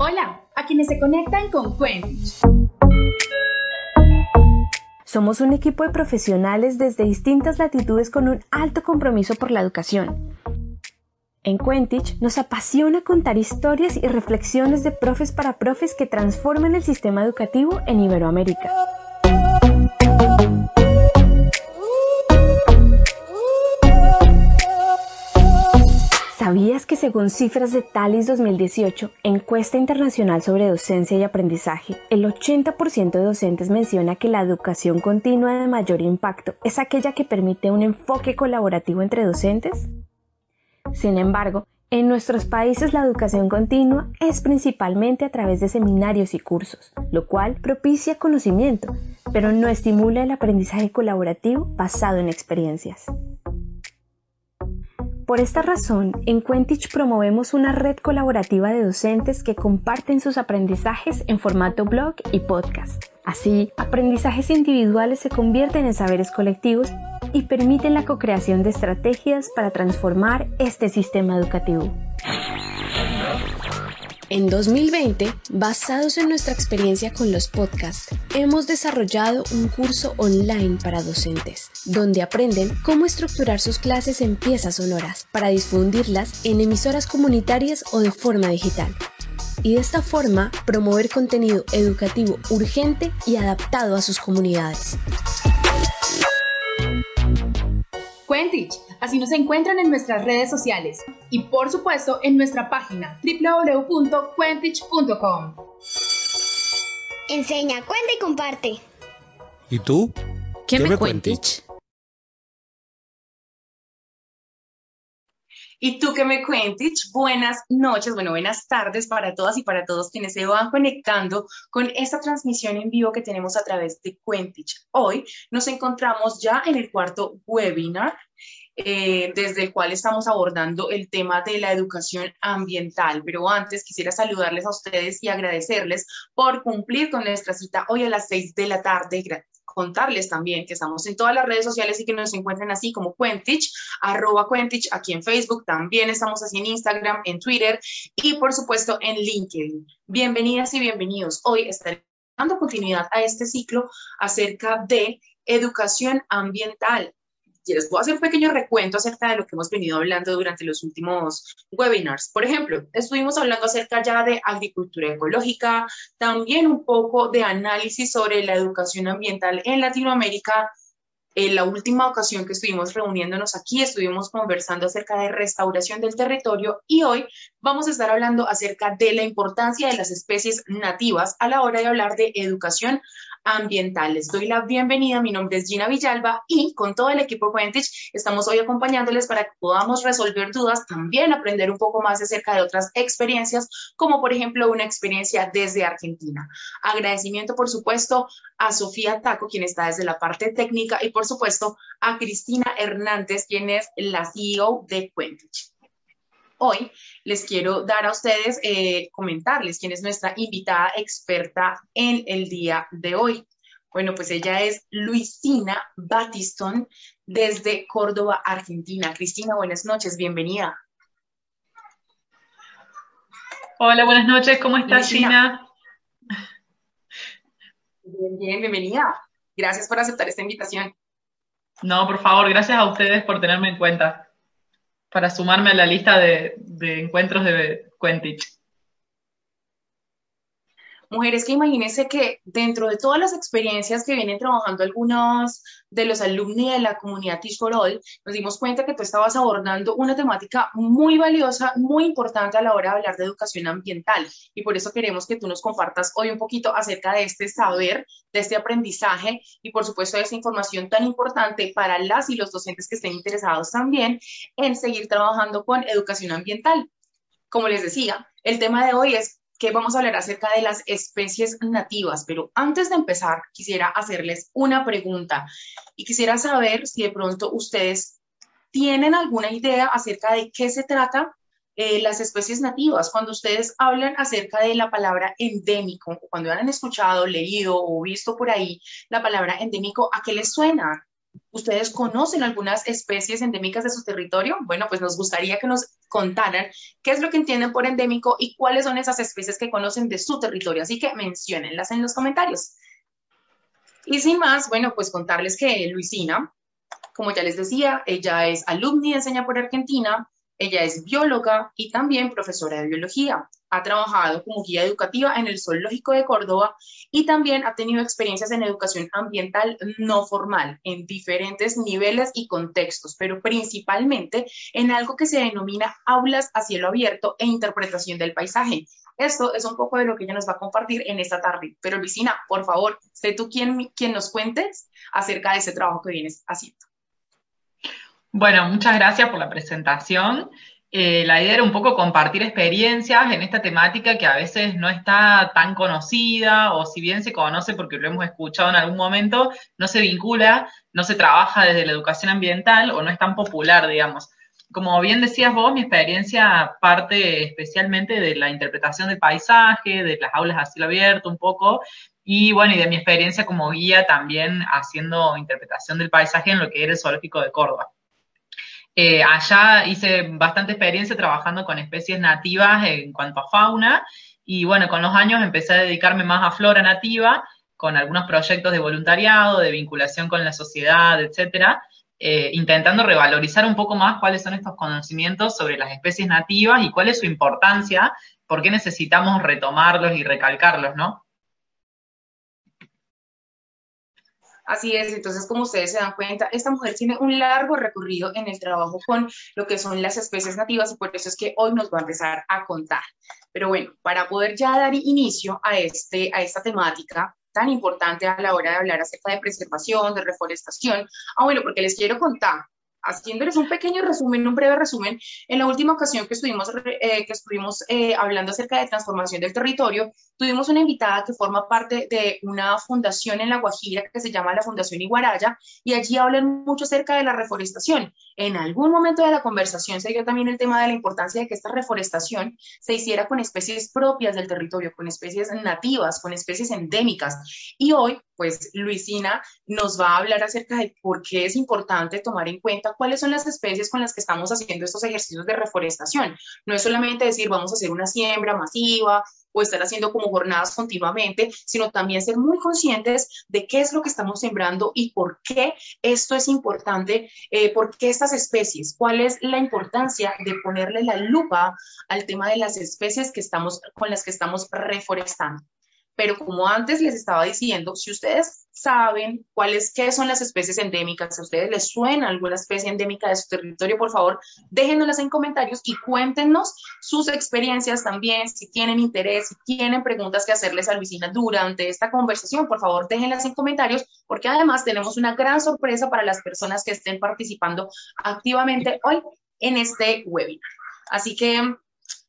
Hola, a quienes se conectan con Quentich. Somos un equipo de profesionales desde distintas latitudes con un alto compromiso por la educación. En Quentich nos apasiona contar historias y reflexiones de profes para profes que transforman el sistema educativo en Iberoamérica. ¿Sabías que según cifras de Talis 2018, encuesta internacional sobre docencia y aprendizaje, el 80% de docentes menciona que la educación continua de mayor impacto es aquella que permite un enfoque colaborativo entre docentes? Sin embargo, en nuestros países la educación continua es principalmente a través de seminarios y cursos, lo cual propicia conocimiento, pero no estimula el aprendizaje colaborativo basado en experiencias. Por esta razón, en Quentich promovemos una red colaborativa de docentes que comparten sus aprendizajes en formato blog y podcast. Así, aprendizajes individuales se convierten en saberes colectivos y permiten la co-creación de estrategias para transformar este sistema educativo. En 2020, basados en nuestra experiencia con los podcasts, hemos desarrollado un curso online para docentes, donde aprenden cómo estructurar sus clases en piezas sonoras para difundirlas en emisoras comunitarias o de forma digital. Y de esta forma promover contenido educativo urgente y adaptado a sus comunidades. Quentich, así nos encuentran en nuestras redes sociales y por supuesto en nuestra página www.quentich.com. Enseña, cuenta y comparte. ¿Y tú? ¿Qué, me, cuentich? ¿Y tú qué me cuentich? Buenas noches, bueno, buenas tardes para todas y para todos quienes se van conectando con esta transmisión en vivo que tenemos a través de Quentich. Hoy nos encontramos ya en el cuarto webinar eh, desde el cual estamos abordando el tema de la educación ambiental. Pero antes quisiera saludarles a ustedes y agradecerles por cumplir con nuestra cita hoy a las seis de la tarde contarles también que estamos en todas las redes sociales y que nos encuentren así como Quentich, arroba Quentich, aquí en Facebook, también estamos así en Instagram, en Twitter y por supuesto en LinkedIn. Bienvenidas y bienvenidos. Hoy estaré dando continuidad a este ciclo acerca de educación ambiental les puedo hacer un pequeño recuento acerca de lo que hemos venido hablando durante los últimos webinars. Por ejemplo, estuvimos hablando acerca ya de agricultura ecológica, también un poco de análisis sobre la educación ambiental en Latinoamérica. En la última ocasión que estuvimos reuniéndonos aquí, estuvimos conversando acerca de restauración del territorio y hoy vamos a estar hablando acerca de la importancia de las especies nativas a la hora de hablar de educación ambientales. Doy la bienvenida, mi nombre es Gina Villalba y con todo el equipo Quentich estamos hoy acompañándoles para que podamos resolver dudas, también aprender un poco más acerca de otras experiencias, como por ejemplo una experiencia desde Argentina. Agradecimiento, por supuesto, a Sofía Taco, quien está desde la parte técnica, y por supuesto a Cristina Hernández, quien es la CEO de Quentich. Hoy les quiero dar a ustedes, eh, comentarles quién es nuestra invitada experta en el día de hoy. Bueno, pues ella es Luisina Batistón desde Córdoba, Argentina. Cristina, buenas noches, bienvenida. Hola, buenas noches, ¿cómo estás, Gina? Bien, bien, bienvenida. Gracias por aceptar esta invitación. No, por favor, gracias a ustedes por tenerme en cuenta para sumarme a la lista de, encuentros de Quentich. Mujeres que imagínense que dentro de todas las experiencias que vienen trabajando algunos de los alumni de la comunidad Teach for All, nos dimos cuenta que tú estabas abordando una temática muy valiosa, muy importante a la hora de hablar de educación ambiental. Y por eso queremos que tú nos compartas hoy un poquito acerca de este saber, de este aprendizaje y por supuesto de esta información tan importante para las y los docentes que estén interesados también en seguir trabajando con educación ambiental. como les decía, el tema de hoy es que vamos a hablar acerca de las especies nativas, pero antes de empezar quisiera hacerles una pregunta y quisiera saber si de pronto ustedes tienen alguna idea acerca de qué se trata eh, las especies nativas. Cuando ustedes hablan acerca de la palabra endémico, cuando han escuchado, leído o visto por ahí la palabra endémico, ¿a qué les suena? ¿Ustedes conocen algunas especies endémicas de su territorio? Bueno, pues nos gustaría que nos contaran qué es lo que entienden por endémico y cuáles son esas especies que conocen de su territorio. Así que menciónenlas en los comentarios. Y sin más, bueno, pues contarles que Luisina, como ya les decía, ella es alumni de Enseña por Argentina, ella es bióloga y también profesora de biología. Ha trabajado como guía educativa en el Zoológico de Córdoba y también ha tenido experiencias en educación ambiental no formal en diferentes niveles y contextos, pero principalmente en algo que se denomina aulas a cielo abierto e interpretación del paisaje. Esto es un poco de lo que ella nos va a compartir en esta tarde. Pero Vicina, por favor, sé tú quien, quien nos cuentes acerca de ese trabajo que vienes haciendo. Bueno, muchas gracias por la presentación. Eh, la idea era un poco compartir experiencias en esta temática que a veces no está tan conocida o si bien se conoce porque lo hemos escuchado en algún momento, no se vincula, no se trabaja desde la educación ambiental o no es tan popular, digamos. Como bien decías vos, mi experiencia parte especialmente de la interpretación del paisaje, de las aulas a cielo abierto un poco, y bueno, y de mi experiencia como guía también haciendo interpretación del paisaje en lo que era el zoológico de Córdoba. Eh, allá hice bastante experiencia trabajando con especies nativas en cuanto a fauna y bueno, con los años empecé a dedicarme más a flora nativa con algunos proyectos de voluntariado, de vinculación con la sociedad, etcétera, eh, intentando revalorizar un poco más cuáles son estos conocimientos sobre las especies nativas y cuál es su importancia, por qué necesitamos retomarlos y recalcarlos, ¿no? Así es, entonces como ustedes se dan cuenta, esta mujer tiene un largo recorrido en el trabajo con lo que son las especies nativas y por eso es que hoy nos va a empezar a contar. Pero bueno, para poder ya dar inicio a, este, a esta temática tan importante a la hora de hablar acerca de preservación, de reforestación, ah bueno, porque les quiero contar haciéndoles un pequeño resumen, un breve resumen, en la última ocasión que estuvimos, eh, que estuvimos eh, hablando acerca de transformación del territorio, tuvimos una invitada que forma parte de una fundación en La Guajira que se llama la Fundación Iguaraya y allí hablan mucho acerca de la reforestación. En algún momento de la conversación se dio también el tema de la importancia de que esta reforestación se hiciera con especies propias del territorio, con especies nativas, con especies endémicas. Y hoy, pues Luisina nos va a hablar acerca de por qué es importante tomar en cuenta cuáles son las especies con las que estamos haciendo estos ejercicios de reforestación. No es solamente decir vamos a hacer una siembra masiva o estar haciendo como jornadas continuamente, sino también ser muy conscientes de qué es lo que estamos sembrando y por qué esto es importante, eh, por qué estas especies, cuál es la importancia de ponerle la lupa al tema de las especies que estamos, con las que estamos reforestando. Pero como antes les estaba diciendo, si ustedes saben cuáles qué son las especies endémicas, si a ustedes les suena alguna especie endémica de su territorio, por favor, déjenoslas en comentarios y cuéntenos sus experiencias también, si tienen interés, si tienen preguntas que hacerles a Luisina durante esta conversación, por favor, déjenlas en comentarios, porque además tenemos una gran sorpresa para las personas que estén participando activamente hoy en este webinar. Así que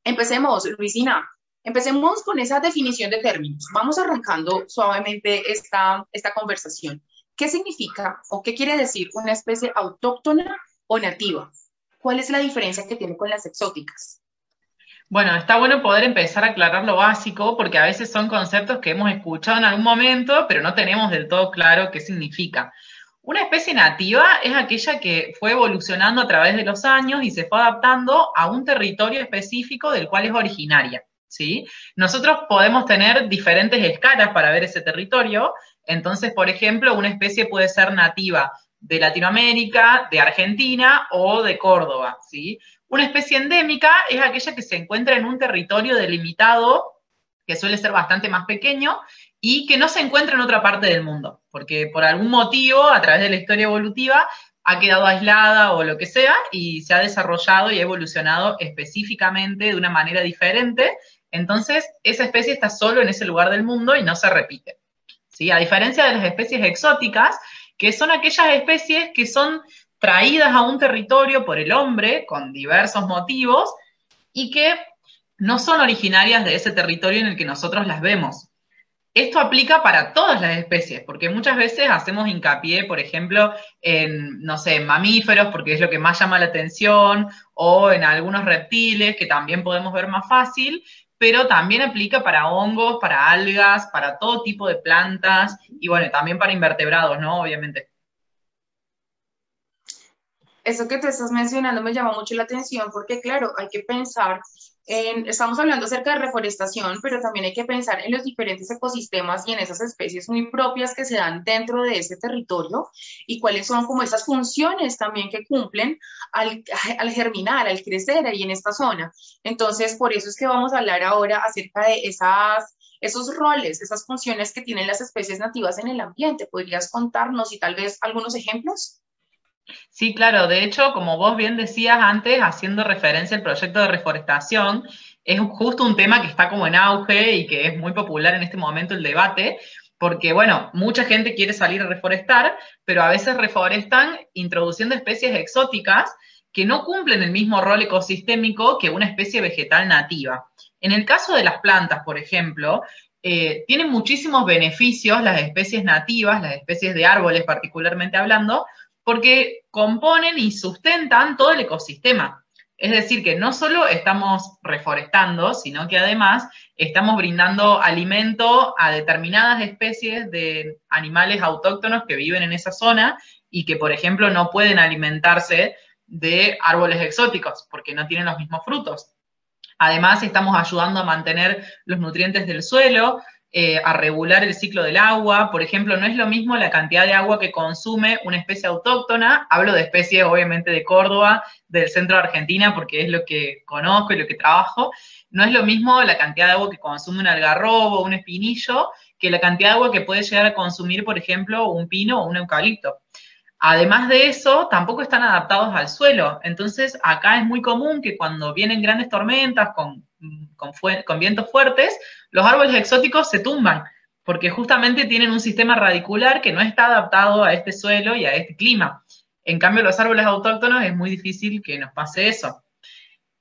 empecemos, Luisina. Empecemos con esa definición de términos. Vamos arrancando suavemente esta, esta conversación. ¿Qué significa o qué quiere decir una especie autóctona o nativa? ¿Cuál es la diferencia que tiene con las exóticas? Bueno, está bueno poder empezar a aclarar lo básico porque a veces son conceptos que hemos escuchado en algún momento, pero no tenemos del todo claro qué significa. Una especie nativa es aquella que fue evolucionando a través de los años y se fue adaptando a un territorio específico del cual es originaria. ¿Sí? Nosotros podemos tener diferentes escalas para ver ese territorio. Entonces, por ejemplo, una especie puede ser nativa de Latinoamérica, de Argentina o de Córdoba, ¿sí? Una especie endémica es aquella que se encuentra en un territorio delimitado, que suele ser bastante más pequeño, y que no se encuentra en otra parte del mundo, porque por algún motivo, a través de la historia evolutiva, ha quedado aislada o lo que sea, y se ha desarrollado y evolucionado específicamente de una manera diferente entonces, esa especie está solo en ese lugar del mundo y no se repite. ¿sí? A diferencia de las especies exóticas, que son aquellas especies que son traídas a un territorio por el hombre con diversos motivos y que no son originarias de ese territorio en el que nosotros las vemos. Esto aplica para todas las especies, porque muchas veces hacemos hincapié, por ejemplo, en, no sé, mamíferos, porque es lo que más llama la atención, o en algunos reptiles, que también podemos ver más fácil, pero también aplica para hongos, para algas, para todo tipo de plantas, y bueno, también para invertebrados, ¿no? Obviamente. Eso que te estás mencionando me llama mucho la atención porque, claro, hay que pensar estamos hablando acerca de reforestación, pero también hay que pensar en los diferentes ecosistemas y en esas especies muy propias que se dan dentro de ese territorio y cuáles son como esas funciones también que cumplen al, al germinar, al crecer ahí en esta zona. Entonces, por eso es que vamos a hablar ahora acerca de esas esos roles, esas funciones que tienen las especies nativas en el ambiente. ¿Podrías contarnos y tal vez algunos ejemplos? Sí, claro. De hecho, como vos bien decías antes, haciendo referencia al proyecto de reforestación, es justo un tema que está como en auge y que es muy popular en este momento el debate, porque, bueno, mucha gente quiere salir a reforestar, pero a veces reforestan introduciendo especies exóticas que no cumplen el mismo rol ecosistémico que una especie vegetal nativa. En el caso de las plantas, por ejemplo, eh, tienen muchísimos beneficios las especies nativas, las especies de árboles particularmente hablando, porque componen y sustentan todo el ecosistema. Es decir, que no solo estamos reforestando, sino que además estamos brindando alimento a determinadas especies de animales autóctonos que viven en esa zona y que, por ejemplo, no pueden alimentarse de árboles exóticos porque no tienen los mismos frutos. Además, estamos ayudando a mantener los nutrientes del suelo, eh, a regular el ciclo del agua. Por ejemplo, no es lo mismo la cantidad de agua que consume una especie autóctona. Hablo de especies, obviamente, de Córdoba, del centro de Argentina, porque es lo que conozco y lo que trabajo. No es lo mismo la cantidad de agua que consume un algarrobo, un espinillo, que la cantidad de agua que puede llegar a consumir, por ejemplo, un pino o un eucalipto. Además de eso, tampoco están adaptados al suelo. Entonces, acá es muy común que cuando vienen grandes tormentas con, vientos fuertes, los árboles exóticos se tumban, porque justamente tienen un sistema radicular que no está adaptado a este suelo y a este clima. En cambio, los árboles autóctonos es muy difícil que nos pase eso.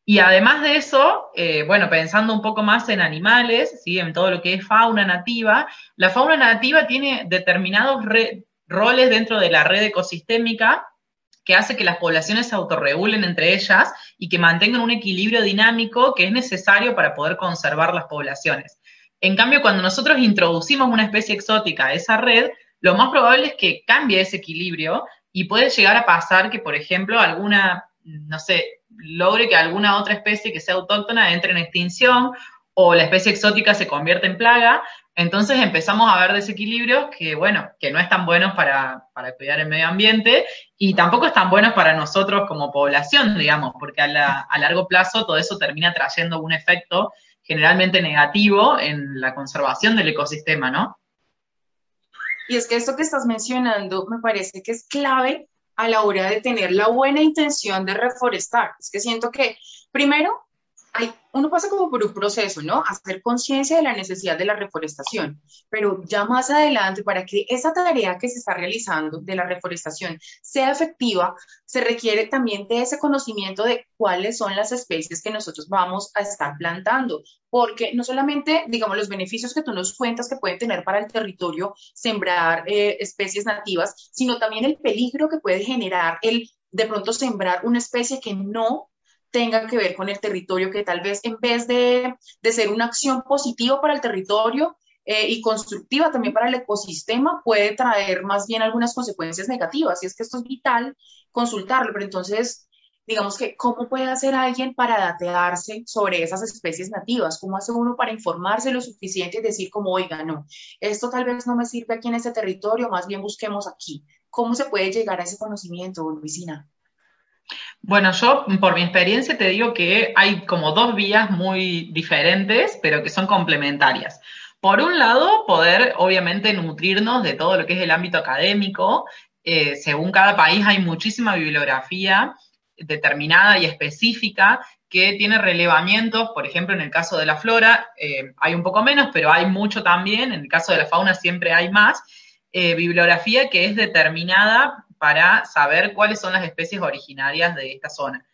Y además de eso, eh, bueno, pensando un poco más en animales, ¿sí? en todo lo que es fauna nativa, la fauna nativa tiene determinados roles dentro de la red ecosistémica que hace que las poblaciones se autorregulen entre ellas y que mantengan un equilibrio dinámico que es necesario para poder conservar las poblaciones. En cambio, cuando nosotros introducimos una especie exótica a esa red, lo más probable es que cambie ese equilibrio y puede llegar a pasar que, por ejemplo, alguna, no sé, logre que alguna otra especie que sea autóctona entre en extinción o la especie exótica se convierta en plaga entonces empezamos a ver desequilibrios que, bueno, que no están buenos para, cuidar el medio ambiente y tampoco están buenos para nosotros como población, digamos, porque a, a largo plazo todo eso termina trayendo un efecto generalmente negativo en la conservación del ecosistema, ¿no? Y es que esto que estás mencionando me parece que es clave a la hora de tener la buena intención de reforestar. Es que siento que, primero, uno pasa como por un proceso, ¿no? Hacer conciencia de la necesidad de la reforestación, pero ya más adelante, para que esa tarea que se está realizando de la reforestación sea efectiva, se requiere también de ese conocimiento de cuáles son las especies que nosotros vamos a estar plantando, porque no solamente, digamos, los beneficios que tú nos cuentas que pueden tener para el territorio sembrar eh, especies nativas, sino también el peligro que puede generar el de pronto sembrar una especie que no tenga que ver con el territorio, que tal vez en vez de, ser una acción positiva para el territorio eh, y constructiva también para el ecosistema, puede traer más bien algunas consecuencias negativas. Y es que esto es vital consultarlo, pero entonces, digamos que, ¿cómo puede hacer alguien para datearse sobre esas especies nativas? ¿Cómo hace uno para informarse lo suficiente y decir como, oiga, no, esto tal vez no me sirve aquí en este territorio, más bien busquemos aquí? ¿Cómo se puede llegar a ese conocimiento, Luisina? Bueno, yo por mi experiencia te digo que hay como dos vías muy diferentes, pero que son complementarias. Por un lado, poder obviamente nutrirnos de todo lo que es el ámbito académico. Eh, según cada país hay muchísima bibliografía determinada y específica que tiene relevamientos, por ejemplo, en el caso de la flora eh, hay un poco menos, pero hay mucho también, en el caso de la fauna siempre hay más, eh, bibliografía que es determinada para saber cuáles son las especies originarias de esta zona.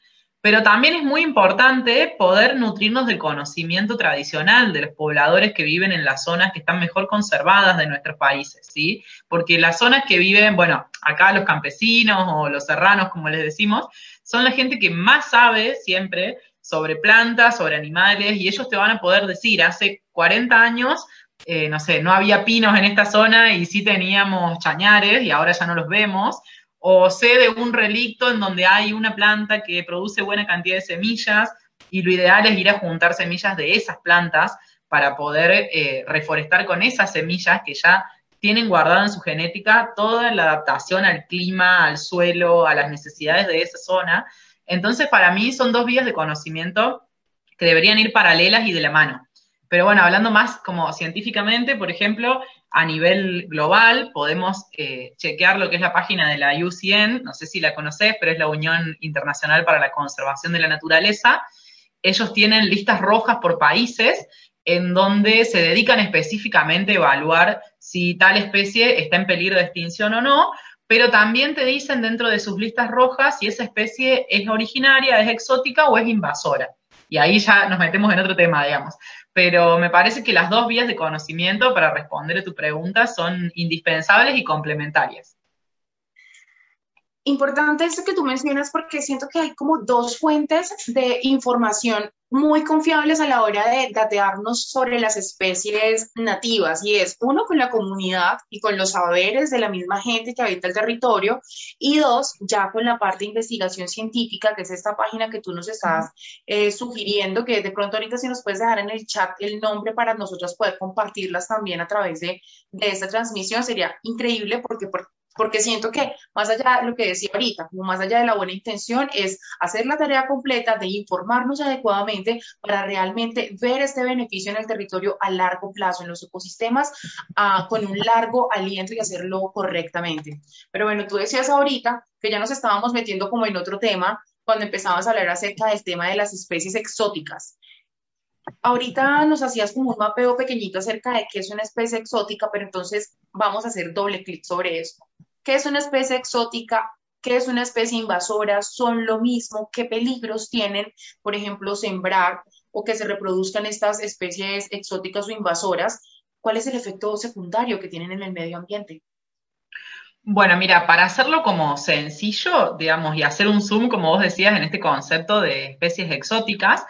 Pero también es muy importante poder nutrirnos del conocimiento tradicional de los pobladores que viven en las zonas que están mejor conservadas de nuestros países, ¿sí? Porque las zonas que viven, bueno, acá los campesinos o los serranos, como les decimos, son la gente que más sabe siempre sobre plantas, sobre animales, y ellos te van a poder decir, hace 40 años, eh, no sé, no había pinos en esta zona y sí teníamos chañares y ahora ya no los vemos, o sé de un relicto en donde hay una planta que produce buena cantidad de semillas y lo ideal es ir a juntar semillas de esas plantas para poder eh, reforestar con esas semillas que ya tienen guardada en su genética toda la adaptación al clima, al suelo, a las necesidades de esa zona. Entonces, para mí son dos vías de conocimiento que deberían ir paralelas y de la mano. Pero bueno, hablando más como científicamente, por ejemplo, a nivel global podemos eh, chequear lo que es la página de la UCN, no sé si la conoces, pero es la Unión Internacional para la Conservación de la Naturaleza. Ellos tienen listas rojas por países en donde se dedican específicamente a evaluar si tal especie está en peligro de extinción o no, pero también te dicen dentro de sus listas rojas si esa especie es originaria, es exótica o es invasora. Y ahí ya nos metemos en otro tema, digamos pero me parece que las dos vías de conocimiento para responder a tu pregunta son indispensables y complementarias. Importante esto que tú mencionas porque siento que hay como dos fuentes de información muy confiables a la hora de datearnos sobre las especies nativas y es uno con la comunidad y con los saberes de la misma gente que habita el territorio y dos ya con la parte de investigación científica que es esta página que tú nos estás eh, sugiriendo que de pronto ahorita si nos puedes dejar en el chat el nombre para nosotros poder compartirlas también a través de, de esta transmisión sería increíble porque por, porque siento que más allá de lo que decía ahorita, como más allá de la buena intención, es hacer la tarea completa de informarnos adecuadamente para realmente ver este beneficio en el territorio a largo plazo, en los ecosistemas, ah, con un largo aliento y hacerlo correctamente. Pero bueno, tú decías ahorita que ya nos estábamos metiendo como en otro tema cuando empezabas a hablar acerca del tema de las especies exóticas. Ahorita nos hacías como un mapeo pequeñito acerca de qué es una especie exótica, pero entonces vamos a hacer doble clic sobre esto. ¿Qué es una especie exótica? ¿Qué es una especie invasora? ¿Son lo mismo? ¿Qué peligros tienen, por ejemplo, sembrar o que se reproduzcan estas especies exóticas o invasoras? ¿Cuál es el efecto secundario que tienen en el medio ambiente? Bueno, mira, para hacerlo como sencillo, digamos, y hacer un zoom, como vos decías, en este concepto de especies exóticas,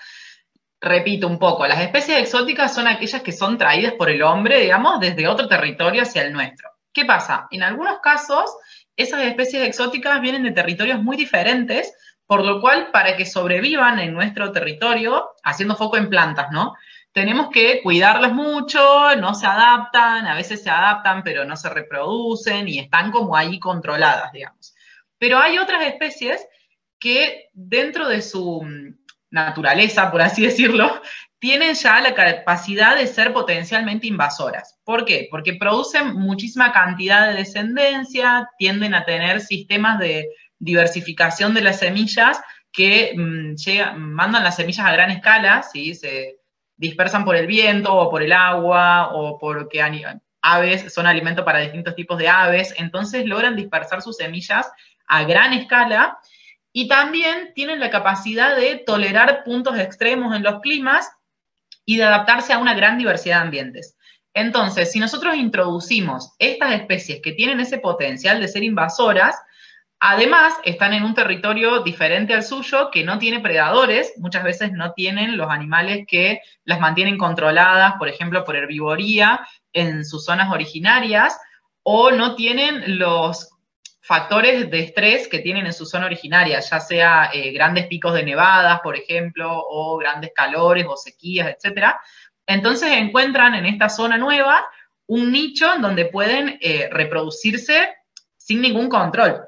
repito un poco, las especies exóticas son aquellas que son traídas por el hombre, digamos, desde otro territorio hacia el nuestro. ¿Qué pasa? En algunos casos, esas especies exóticas vienen de territorios muy diferentes, por lo cual, para que sobrevivan en nuestro territorio, haciendo foco en plantas, ¿no? Tenemos que cuidarlas mucho, no se adaptan, a veces se adaptan, pero no se reproducen y están como ahí controladas, digamos. Pero hay otras especies que dentro de su naturaleza, por así decirlo, tienen ya la capacidad de ser potencialmente invasoras. ¿Por qué? Porque producen muchísima cantidad de descendencia, tienden a tener sistemas de diversificación de las semillas que mm, mandan las semillas a gran escala, ¿sí? se dispersan por el viento o por el agua o porque aves son alimento para distintos tipos de aves, entonces logran dispersar sus semillas a gran escala y también tienen la capacidad de tolerar puntos extremos en los climas y de adaptarse a una gran diversidad de ambientes. Entonces, si nosotros introducimos estas especies que tienen ese potencial de ser invasoras, además están en un territorio diferente al suyo que no tiene predadores, muchas veces no tienen los animales que las mantienen controladas, por ejemplo, por herbivoría en sus zonas originarias, o no tienen los factores de estrés que tienen en su zona originaria, ya sea eh, grandes picos de nevadas, por ejemplo, o grandes calores o sequías, etc. Entonces encuentran en esta zona nueva un nicho en donde pueden eh, reproducirse sin ningún control.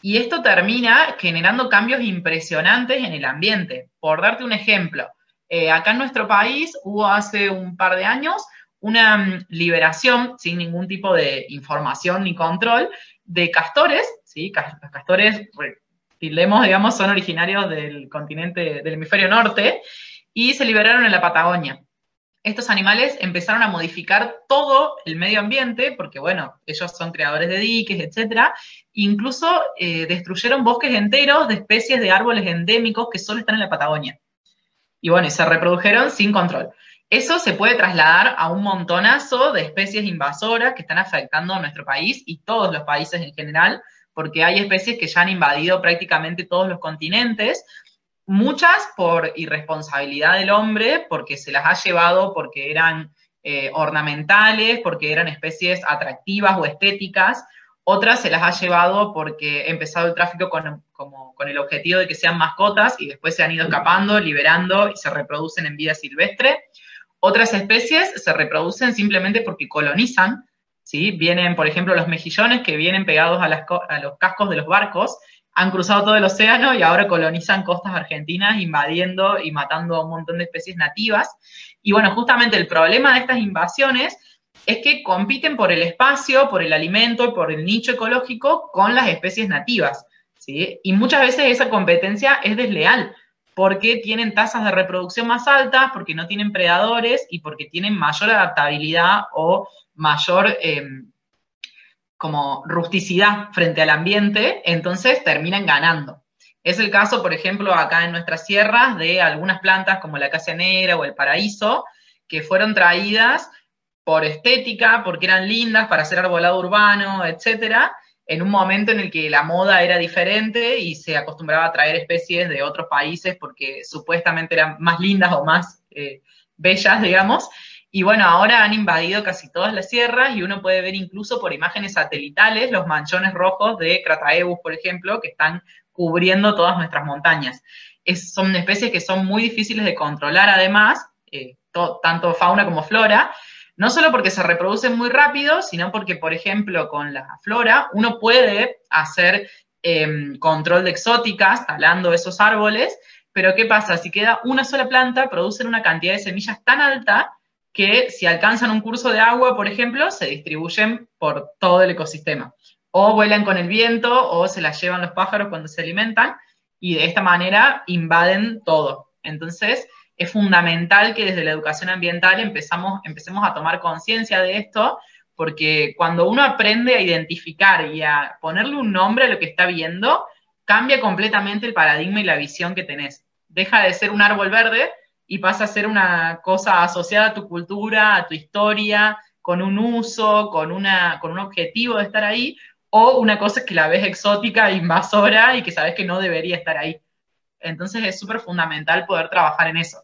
Y esto termina generando cambios impresionantes en el ambiente. Por darte un ejemplo, eh, acá en nuestro país hubo hace un par de años una mm, liberación sin ningún tipo de información ni control de castores, ¿sí? Los castores, tildemos, digamos, son originarios del continente, del hemisferio norte, y se liberaron en la Patagonia. Estos animales empezaron a modificar todo el medio ambiente, porque bueno, ellos son creadores de diques, etcétera, incluso eh, destruyeron bosques enteros de especies de árboles endémicos que solo están en la Patagonia. Y bueno, se reprodujeron sin control. Eso se puede trasladar a un montonazo de especies invasoras que están afectando a nuestro país y todos los países en general, porque hay especies que ya han invadido prácticamente todos los continentes, muchas por irresponsabilidad del hombre, porque se las ha llevado porque eran eh, ornamentales, porque eran especies atractivas o estéticas, otras se las ha llevado porque ha empezado el tráfico con, con el objetivo de que sean mascotas y después se han ido escapando, liberando y se reproducen en vida silvestre. Otras especies se reproducen simplemente porque colonizan, ¿sí? Vienen, por ejemplo, los mejillones que vienen pegados a, los cascos de los barcos, han cruzado todo el océano y ahora colonizan costas argentinas, invadiendo y matando a un montón de especies nativas. Y bueno, justamente el problema de estas invasiones es que compiten por el espacio, por el alimento por el nicho ecológico con las especies nativas. ¿sí? Y muchas veces esa competencia es desleal, porque tienen tasas de reproducción más altas, porque no tienen predadores y porque tienen mayor adaptabilidad o mayor em, como rusticidad frente al ambiente, entonces terminan ganando. Es el caso, por ejemplo, acá en nuestras sierras de algunas plantas como la acacia negra o el paraíso, que fueron traídas por estética, porque eran lindas para hacer arbolado urbano, etcétera, en un momento en el que la moda era diferente y se acostumbraba a traer especies de otros países porque supuestamente eran más lindas o más eh, bellas, digamos. Y bueno, ahora han invadido casi todas las sierras y uno puede ver incluso por imágenes satelitales los manchones rojos de Crataeus, por ejemplo, que están cubriendo todas nuestras montañas. son especies que son muy difíciles de controlar además, eh, tanto fauna como flora, no solo porque se reproducen muy rápido, sino porque, por ejemplo, con la flora uno puede hacer em, control de exóticas talando esos árboles, pero ¿qué pasa? Si queda una sola planta, producen una cantidad de semillas tan alta que si alcanzan un curso de agua, por ejemplo, se distribuyen por todo el ecosistema. O vuelan con el viento o se las llevan los pájaros cuando se alimentan y de esta manera invaden todo. Entonces, es fundamental que desde la educación ambiental empezamos, empecemos a tomar conciencia de esto, porque cuando uno aprende a identificar y a ponerle un nombre a lo que está viendo, cambia completamente el paradigma y la visión que tenés. Deja de ser un árbol verde y pasa a ser una cosa asociada a tu cultura, a tu historia, con un uso, con, una, con un objetivo de estar ahí, o una cosa que la ves exótica, invasora y que sabes que no debería estar ahí. Entonces es súper fundamental poder trabajar en eso.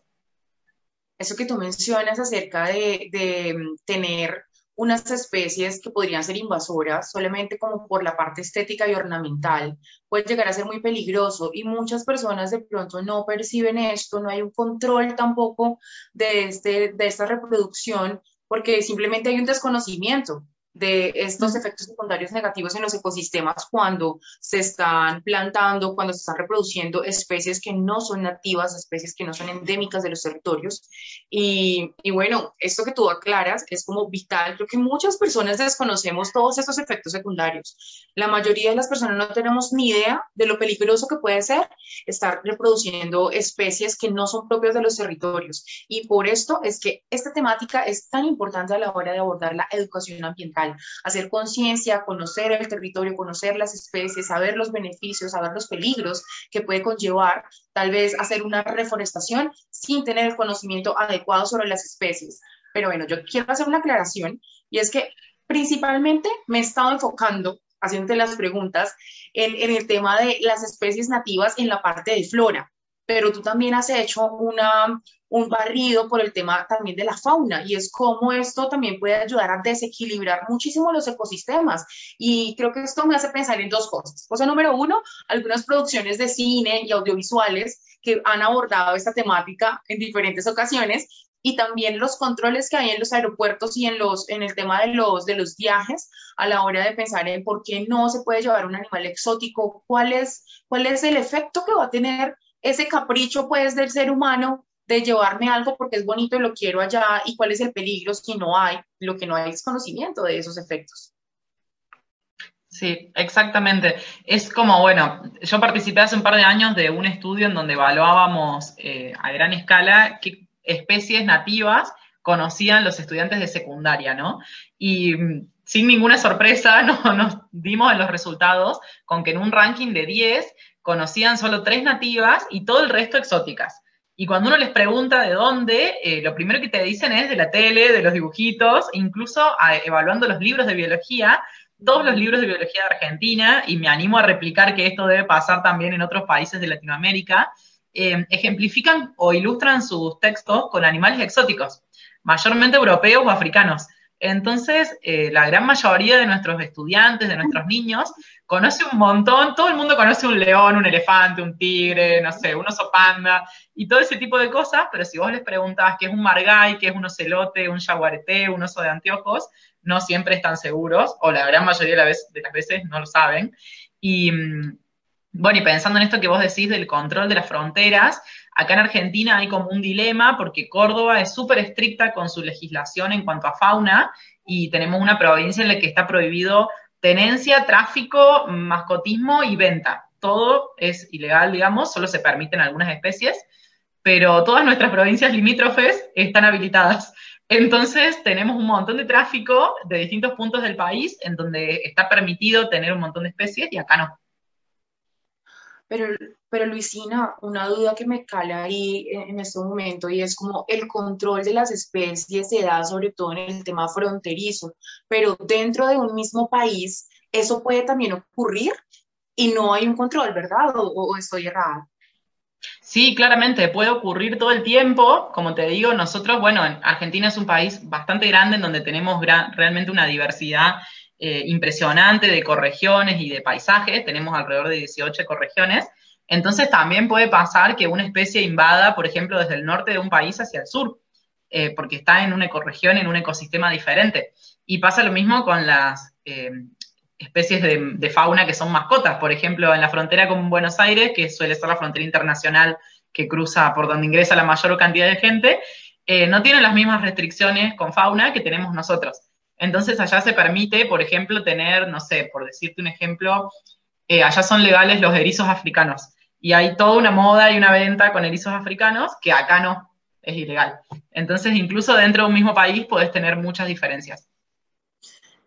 Eso que tú mencionas acerca de, mm, tener unas especies que podrían ser invasoras solamente como por la parte estética y ornamental, puede llegar a ser muy peligroso y muchas personas de pronto no perciben esto, no hay un control tampoco de, este, de esta reproducción porque simplemente hay un desconocimiento de estos efectos secundarios negativos en los ecosistemas cuando se están plantando, cuando se están reproduciendo especies que no son nativas, especies que no son endémicas de los territorios. Y, y, bueno, esto que tú aclaras es como vital. Creo que muchas personas desconocemos todos estos efectos secundarios. La mayoría de las personas no tenemos ni idea de lo peligroso que puede ser estar reproduciendo especies que no son propias de los territorios. Y por esto es que esta temática es tan importante a la hora de abordar la educación ambiental hacer conciencia, conocer el territorio, conocer las especies, saber los beneficios, saber los peligros que puede conllevar tal vez hacer una reforestación sin tener el conocimiento adecuado sobre las especies. Pero bueno, yo quiero hacer una aclaración y es que principalmente me he estado enfocando haciendo las preguntas en, el tema de las especies nativas en la parte de flora, pero tú también has hecho una, un barrido por el tema también de la fauna y es cómo esto también puede ayudar a desequilibrar muchísimo los ecosistemas. Y creo que esto me hace pensar en dos cosas. Cosa número uno, algunas producciones de cine y audiovisuales que han abordado esta temática en diferentes ocasiones y también los controles que hay en los aeropuertos y en, los, en el tema de los, de los viajes a la hora de pensar en por qué no se puede llevar un animal exótico, cuál es, cuál es el efecto que va a tener ese capricho pues del ser humano de llevarme algo porque es bonito y lo quiero allá y cuál es el peligro si no hay, lo que no hay es conocimiento de esos efectos. Sí, exactamente. Es como, bueno, yo participé hace un par de años de un estudio en donde evaluábamos eh, a gran escala qué especies nativas conocían los estudiantes de secundaria, ¿no? Y mm, sin ninguna sorpresa, no, nos dimos en los resultados con que en un ranking de 10 conocían solo tres nativas y todo el resto exóticas. Y cuando uno les pregunta de dónde, eh, lo primero que te dicen es de la tele, de los dibujitos, incluso evaluando los libros de biología, todos los libros de biología de Argentina, y me animo a replicar que esto debe pasar también en otros países de Latinoamérica, eh, ejemplifican o ilustran sus textos con animales exóticos, mayormente europeos o africanos. Entonces, eh, la gran mayoría de nuestros estudiantes, de nuestros niños, conoce un montón, todo el mundo conoce un león, un elefante, un tigre, no sé, un oso panda y todo ese tipo de cosas, pero si vos les preguntas qué es un margay, qué es un ocelote, un jaguarete, un oso de anteojos, no siempre están seguros, o la gran mayoría de, de las veces no lo saben. Y mm, bueno, y pensando en esto que vos decís del control de las fronteras, acá en Argentina hay como un dilema porque Córdoba es súper estricta con su legislación en cuanto a fauna y tenemos una provincia en la que está prohibido tenencia, tráfico, mascotismo y venta. Todo es ilegal, digamos, solo se permiten algunas especies, pero todas nuestras provincias limítrofes están habilitadas. Entonces tenemos un montón de tráfico de distintos puntos del país en donde está permitido tener un montón de especies y acá no. Pero, pero Luisina, una duda que me cala ahí en, este momento y es como el control de las especies se da sobre todo en el tema fronterizo, pero dentro de un mismo país eso puede también ocurrir y no hay un control, ¿verdad? ¿O, estoy errada? Sí, claramente, puede ocurrir todo el tiempo. Como te digo, nosotros, bueno, Argentina es un país bastante grande en donde tenemos realmente una diversidad eh, impresionante de ecorregiones y de paisajes, tenemos alrededor de 18 ecorregiones, entonces también puede pasar que una especie invada, por ejemplo, desde el norte de un país hacia el sur, eh, porque está en una ecorregión, en un ecosistema diferente. Y pasa lo mismo con las eh, especies de, fauna que son mascotas, por ejemplo, en la frontera con Buenos Aires, que suele ser la frontera internacional que cruza por donde ingresa la mayor cantidad de gente, no tienen las mismas restricciones con fauna que tenemos nosotros. Entonces allá se permite, por ejemplo, tener, no sé, por decirte un ejemplo, eh, allá son legales los erizos africanos. Y hay toda una moda y una venta con erizos africanos que acá no, es ilegal. Entonces, incluso dentro de un mismo país puedes tener muchas diferencias.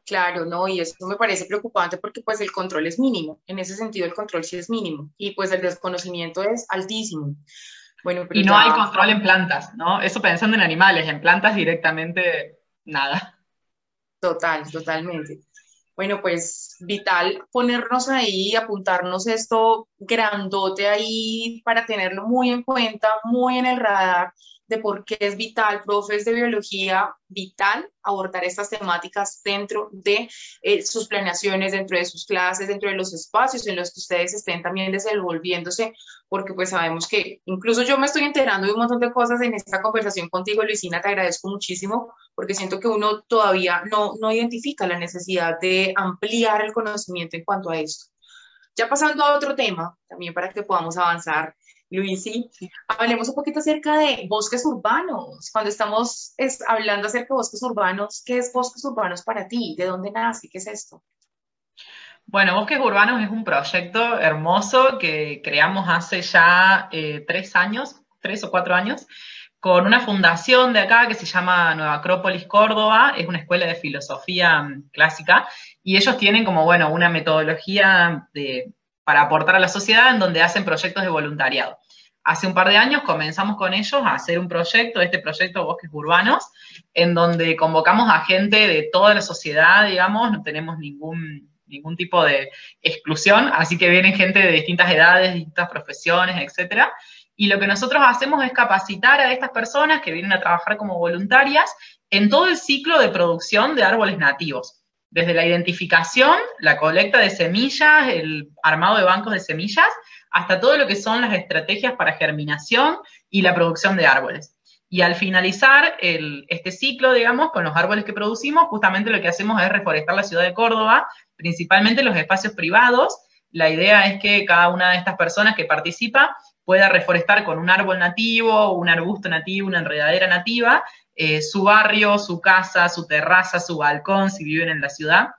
Claro, no, y eso me parece preocupante porque pues el control es mínimo. En ese sentido, el control sí es mínimo y pues el desconocimiento es altísimo. Bueno, y no hay control en plantas, ¿no? Eso pensando en animales, en plantas directamente nada. Total, totalmente. Bueno, pues vital ponernos ahí, apuntarnos esto grandote ahí para tenerlo muy en cuenta, muy en el radar de por qué es vital, profes de biología, vital abordar estas temáticas dentro de eh, sus planeaciones, dentro de sus clases, dentro de los espacios en los que ustedes estén también desenvolviéndose, porque pues sabemos que incluso yo me estoy enterando de un montón de cosas en esta conversación contigo, Luisina, te agradezco muchísimo, porque siento que uno todavía no, no identifica la necesidad de ampliar el conocimiento en cuanto a esto. Ya pasando a otro tema, también para que podamos avanzar, Luisi, hablemos un poquito acerca de bosques urbanos. Cuando estamos hablando acerca de bosques urbanos, ¿qué es bosques urbanos para ti? ¿De dónde nace? ¿Qué es esto? Bueno, Bosques Urbanos es un proyecto hermoso que creamos hace ya eh, tres años, tres o cuatro años, con una fundación de acá que se llama Nueva Acrópolis Córdoba, es una escuela de filosofía mm, clásica, y ellos tienen como, bueno, una metodología para aportar a la sociedad en donde hacen proyectos de voluntariado. Hace un par de años comenzamos con ellos a hacer un proyecto, este proyecto Bosques Urbanos, en donde convocamos a gente de toda la sociedad, digamos, no tenemos ningún, ningún tipo de exclusión, así que vienen gente de distintas edades, distintas profesiones, etcétera. Y lo que nosotros hacemos es capacitar a estas personas que vienen a trabajar como voluntarias en todo el ciclo de producción de árboles nativos desde la identificación, la colecta de semillas, el armado de bancos de semillas, hasta todo lo que son las estrategias para germinación y la producción de árboles. Y al finalizar este ciclo, digamos, con los árboles que producimos, justamente lo que hacemos es reforestar la ciudad de Córdoba, principalmente los espacios privados. La idea es que cada una de estas personas que participa pueda reforestar con un árbol nativo, un arbusto nativo, una enredadera nativa, eh, su barrio, su casa, su terraza, su balcón, si viven en la ciudad.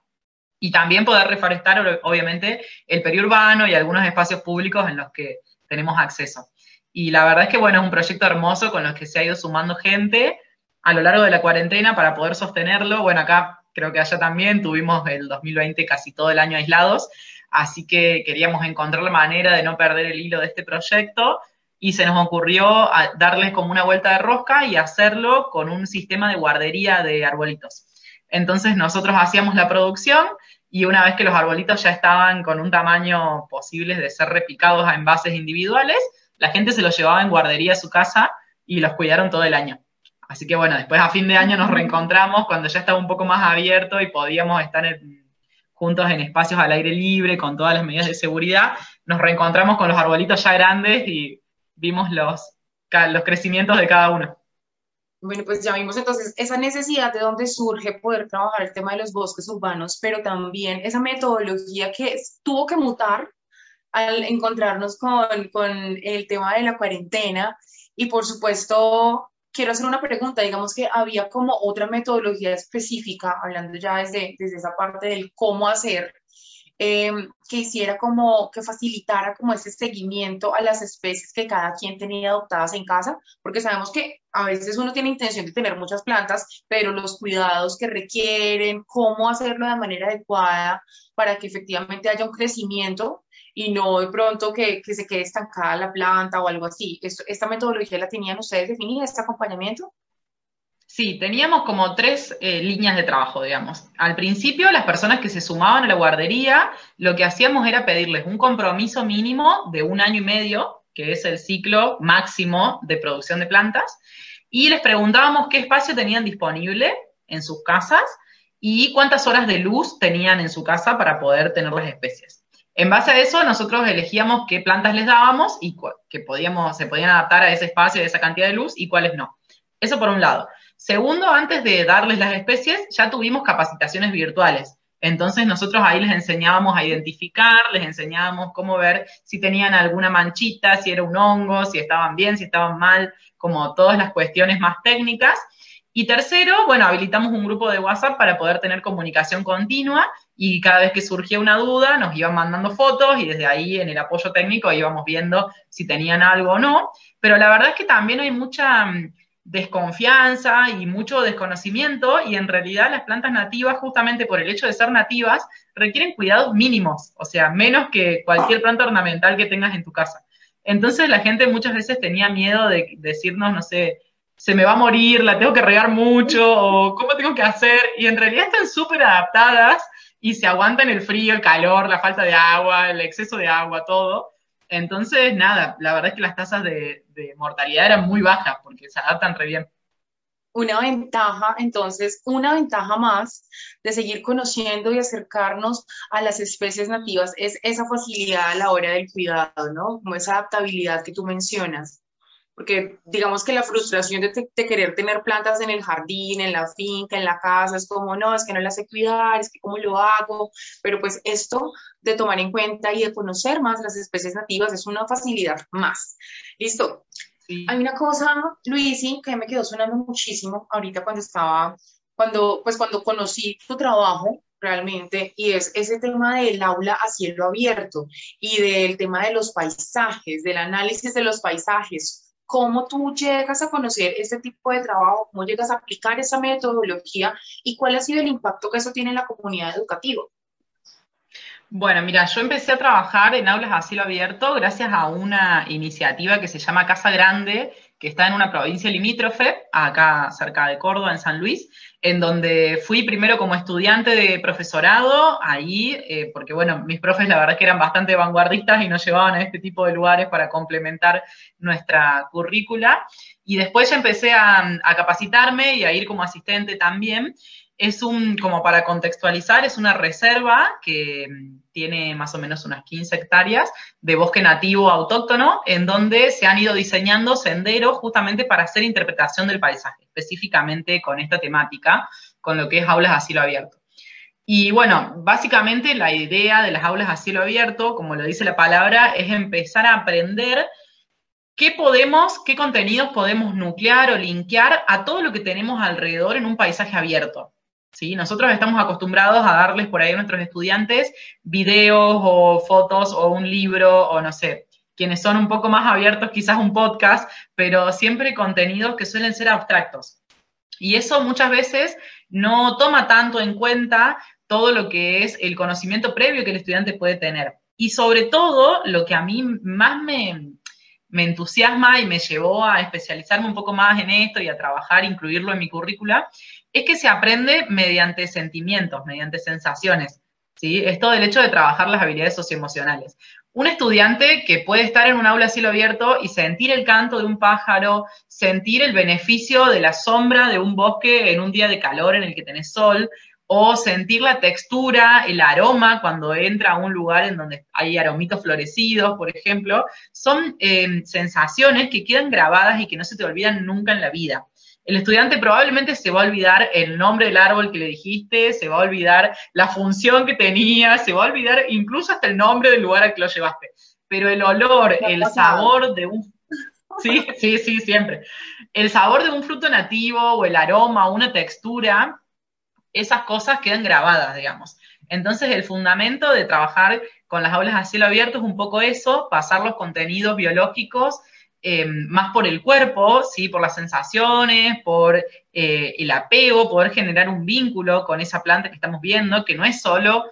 Y también poder reforestar, obviamente, el periurbano y algunos espacios públicos en los que tenemos acceso. Y la verdad es que, bueno, es un proyecto hermoso con los que se ha ido sumando gente a lo largo de la cuarentena para poder sostenerlo. Bueno, acá creo que allá también tuvimos el 2020 casi todo el año aislados, así que queríamos encontrar la manera de no perder el hilo de este proyecto y se nos ocurrió darles como una vuelta de rosca y hacerlo con un sistema de guardería de arbolitos. Entonces nosotros hacíamos la producción y una vez que los arbolitos ya estaban con un tamaño posible de ser repicados a envases individuales, la gente se los llevaba en guardería a su casa y los cuidaron todo el año. Así que bueno, después a fin de año nos reencontramos cuando ya estaba un poco más abierto y podíamos estar juntos en espacios al aire libre con todas las medidas de seguridad. Nos reencontramos con los arbolitos ya grandes y vimos los, los crecimientos de cada uno. Bueno, pues ya vimos entonces esa necesidad de donde surge poder trabajar el tema de los bosques urbanos, pero también esa metodología que tuvo que mutar al encontrarnos con, con el tema de la cuarentena y por supuesto quiero hacer una pregunta, digamos que había como otra metodología específica, hablando ya desde, desde esa parte del cómo hacer, Em, que hiciera como, que facilitara como ese seguimiento a las especies que cada quien tenía adoptadas en casa, porque sabemos que a veces uno tiene intención de tener muchas plantas, pero los cuidados que requieren, cómo hacerlo de manera adecuada para que efectivamente haya un crecimiento y no de pronto que, que se quede estancada la planta o algo así. ¿Esta metodología la tenían ustedes definida, este acompañamiento? Sí, teníamos como tres eh, líneas de trabajo, digamos. Al principio, las personas que se sumaban a la guardería, lo que hacíamos era pedirles un compromiso mínimo de un año y medio, que es el ciclo máximo de producción de plantas, y les preguntábamos qué espacio tenían disponible en sus casas y cuántas horas de luz tenían en su casa para poder tener las especies. En base a eso, nosotros elegíamos qué plantas les dábamos y que podíamos, se podían adaptar a ese espacio, a esa cantidad de luz y cuáles no. Eso por un lado. Segundo, antes de darles las especies, ya tuvimos capacitaciones virtuales. Entonces nosotros ahí les enseñábamos a identificar, les enseñábamos cómo ver si tenían alguna manchita, si era un hongo, si estaban bien, si estaban mal, como todas las cuestiones más técnicas. Y tercero, bueno, habilitamos un grupo de WhatsApp para poder tener comunicación continua y cada vez que surgía una duda nos iban mandando fotos y desde ahí en el apoyo técnico íbamos viendo si tenían algo o no. Pero la verdad es que también hay mucha desconfianza y mucho desconocimiento y en realidad las plantas nativas, justamente por el hecho de ser nativas, requieren cuidados mínimos, o sea, menos que cualquier planta ornamental que tengas en tu casa. Entonces la gente muchas veces tenía miedo de decirnos, no sé, se me va a morir, la tengo que regar mucho o cómo tengo que hacer y en realidad están súper adaptadas y se aguantan el frío, el calor, la falta de agua, el exceso de agua, todo. Entonces, nada, la verdad es que las tasas de, mortalidad eran muy bajas porque se adaptan re bien. Una ventaja, entonces, una ventaja más de seguir conociendo y acercarnos a las especies nativas es esa facilidad a la hora del cuidado, ¿no? Como esa adaptabilidad que tú mencionas porque digamos que la frustración de, querer tener plantas en el jardín, en la finca, en la casa, es como, no, es que no las sé cuidar, es que cómo lo hago, pero pues esto de tomar en cuenta y de conocer más las especies nativas es una facilidad más. Listo. Hay una cosa, Luisi, que me quedó sonando muchísimo ahorita cuando estaba, cuando, pues cuando conocí tu trabajo, realmente, y es ese tema del aula a cielo abierto y del tema de los paisajes, del análisis de los paisajes cómo tú llegas a conocer este tipo de trabajo, cómo llegas a aplicar esa metodología y cuál ha sido el impacto que eso tiene en la comunidad educativa. Bueno, mira, yo empecé a trabajar en aulas a cielo abierto gracias a una iniciativa que se llama Casa Grande, que está en una provincia limítrofe, acá cerca de Córdoba, en San Luis, en donde fui primero como estudiante de profesorado, ahí, eh, porque bueno, mis profes la verdad que eran bastante vanguardistas y nos llevaban a este tipo de lugares para complementar nuestra currícula. Y después ya empecé a, a capacitarme y a ir como asistente también es un, como para contextualizar, es una reserva que mm, tiene más o menos unas 15 hectáreas de bosque nativo autóctono, en donde se han ido diseñando senderos justamente para hacer interpretación del paisaje, específicamente con esta temática, con lo que es aulas a cielo abierto. Y bueno, básicamente la idea de las aulas a cielo abierto, como lo dice la palabra, es empezar a aprender qué podemos, qué contenidos podemos nuclear o linkear a todo lo que tenemos alrededor en un paisaje abierto. ¿Sí? Nosotros estamos acostumbrados a darles por ahí a nuestros estudiantes videos o fotos o un libro o no sé, quienes son un poco más abiertos quizás un podcast, pero siempre contenidos que suelen ser abstractos. Y eso muchas veces no toma tanto en cuenta todo lo que es el conocimiento previo que el estudiante puede tener. Y sobre todo, lo que a mí más me, me entusiasma y me llevó a especializarme un poco más en esto y a trabajar, incluirlo en mi currícula, es que se aprende mediante sentimientos, mediante sensaciones. ¿sí? Es todo el hecho de trabajar las habilidades socioemocionales. Un estudiante que puede estar en un aula a cielo abierto y sentir el canto de un pájaro, sentir el beneficio de la sombra de un bosque en un día de calor en el que tenés sol, o sentir la textura, el aroma cuando entra a un lugar en donde hay aromitos florecidos, por ejemplo, son eh, sensaciones que quedan grabadas y que no se te olvidan nunca en la vida. El estudiante probablemente se va a olvidar el nombre del árbol que le dijiste, se va a olvidar la función que tenía, se va a olvidar incluso hasta el nombre del lugar al que lo llevaste. Pero el olor, el sabor de un... Sí, sí, sí, siempre. El sabor de un fruto nativo o el aroma, una textura, esas cosas quedan grabadas, digamos. Entonces, el fundamento de trabajar con las aulas a cielo abierto es un poco eso, pasar los contenidos biológicos eh, más por el cuerpo, ¿sí? por las sensaciones, por eh, el apego, poder generar un vínculo con esa planta que estamos viendo, que no es solo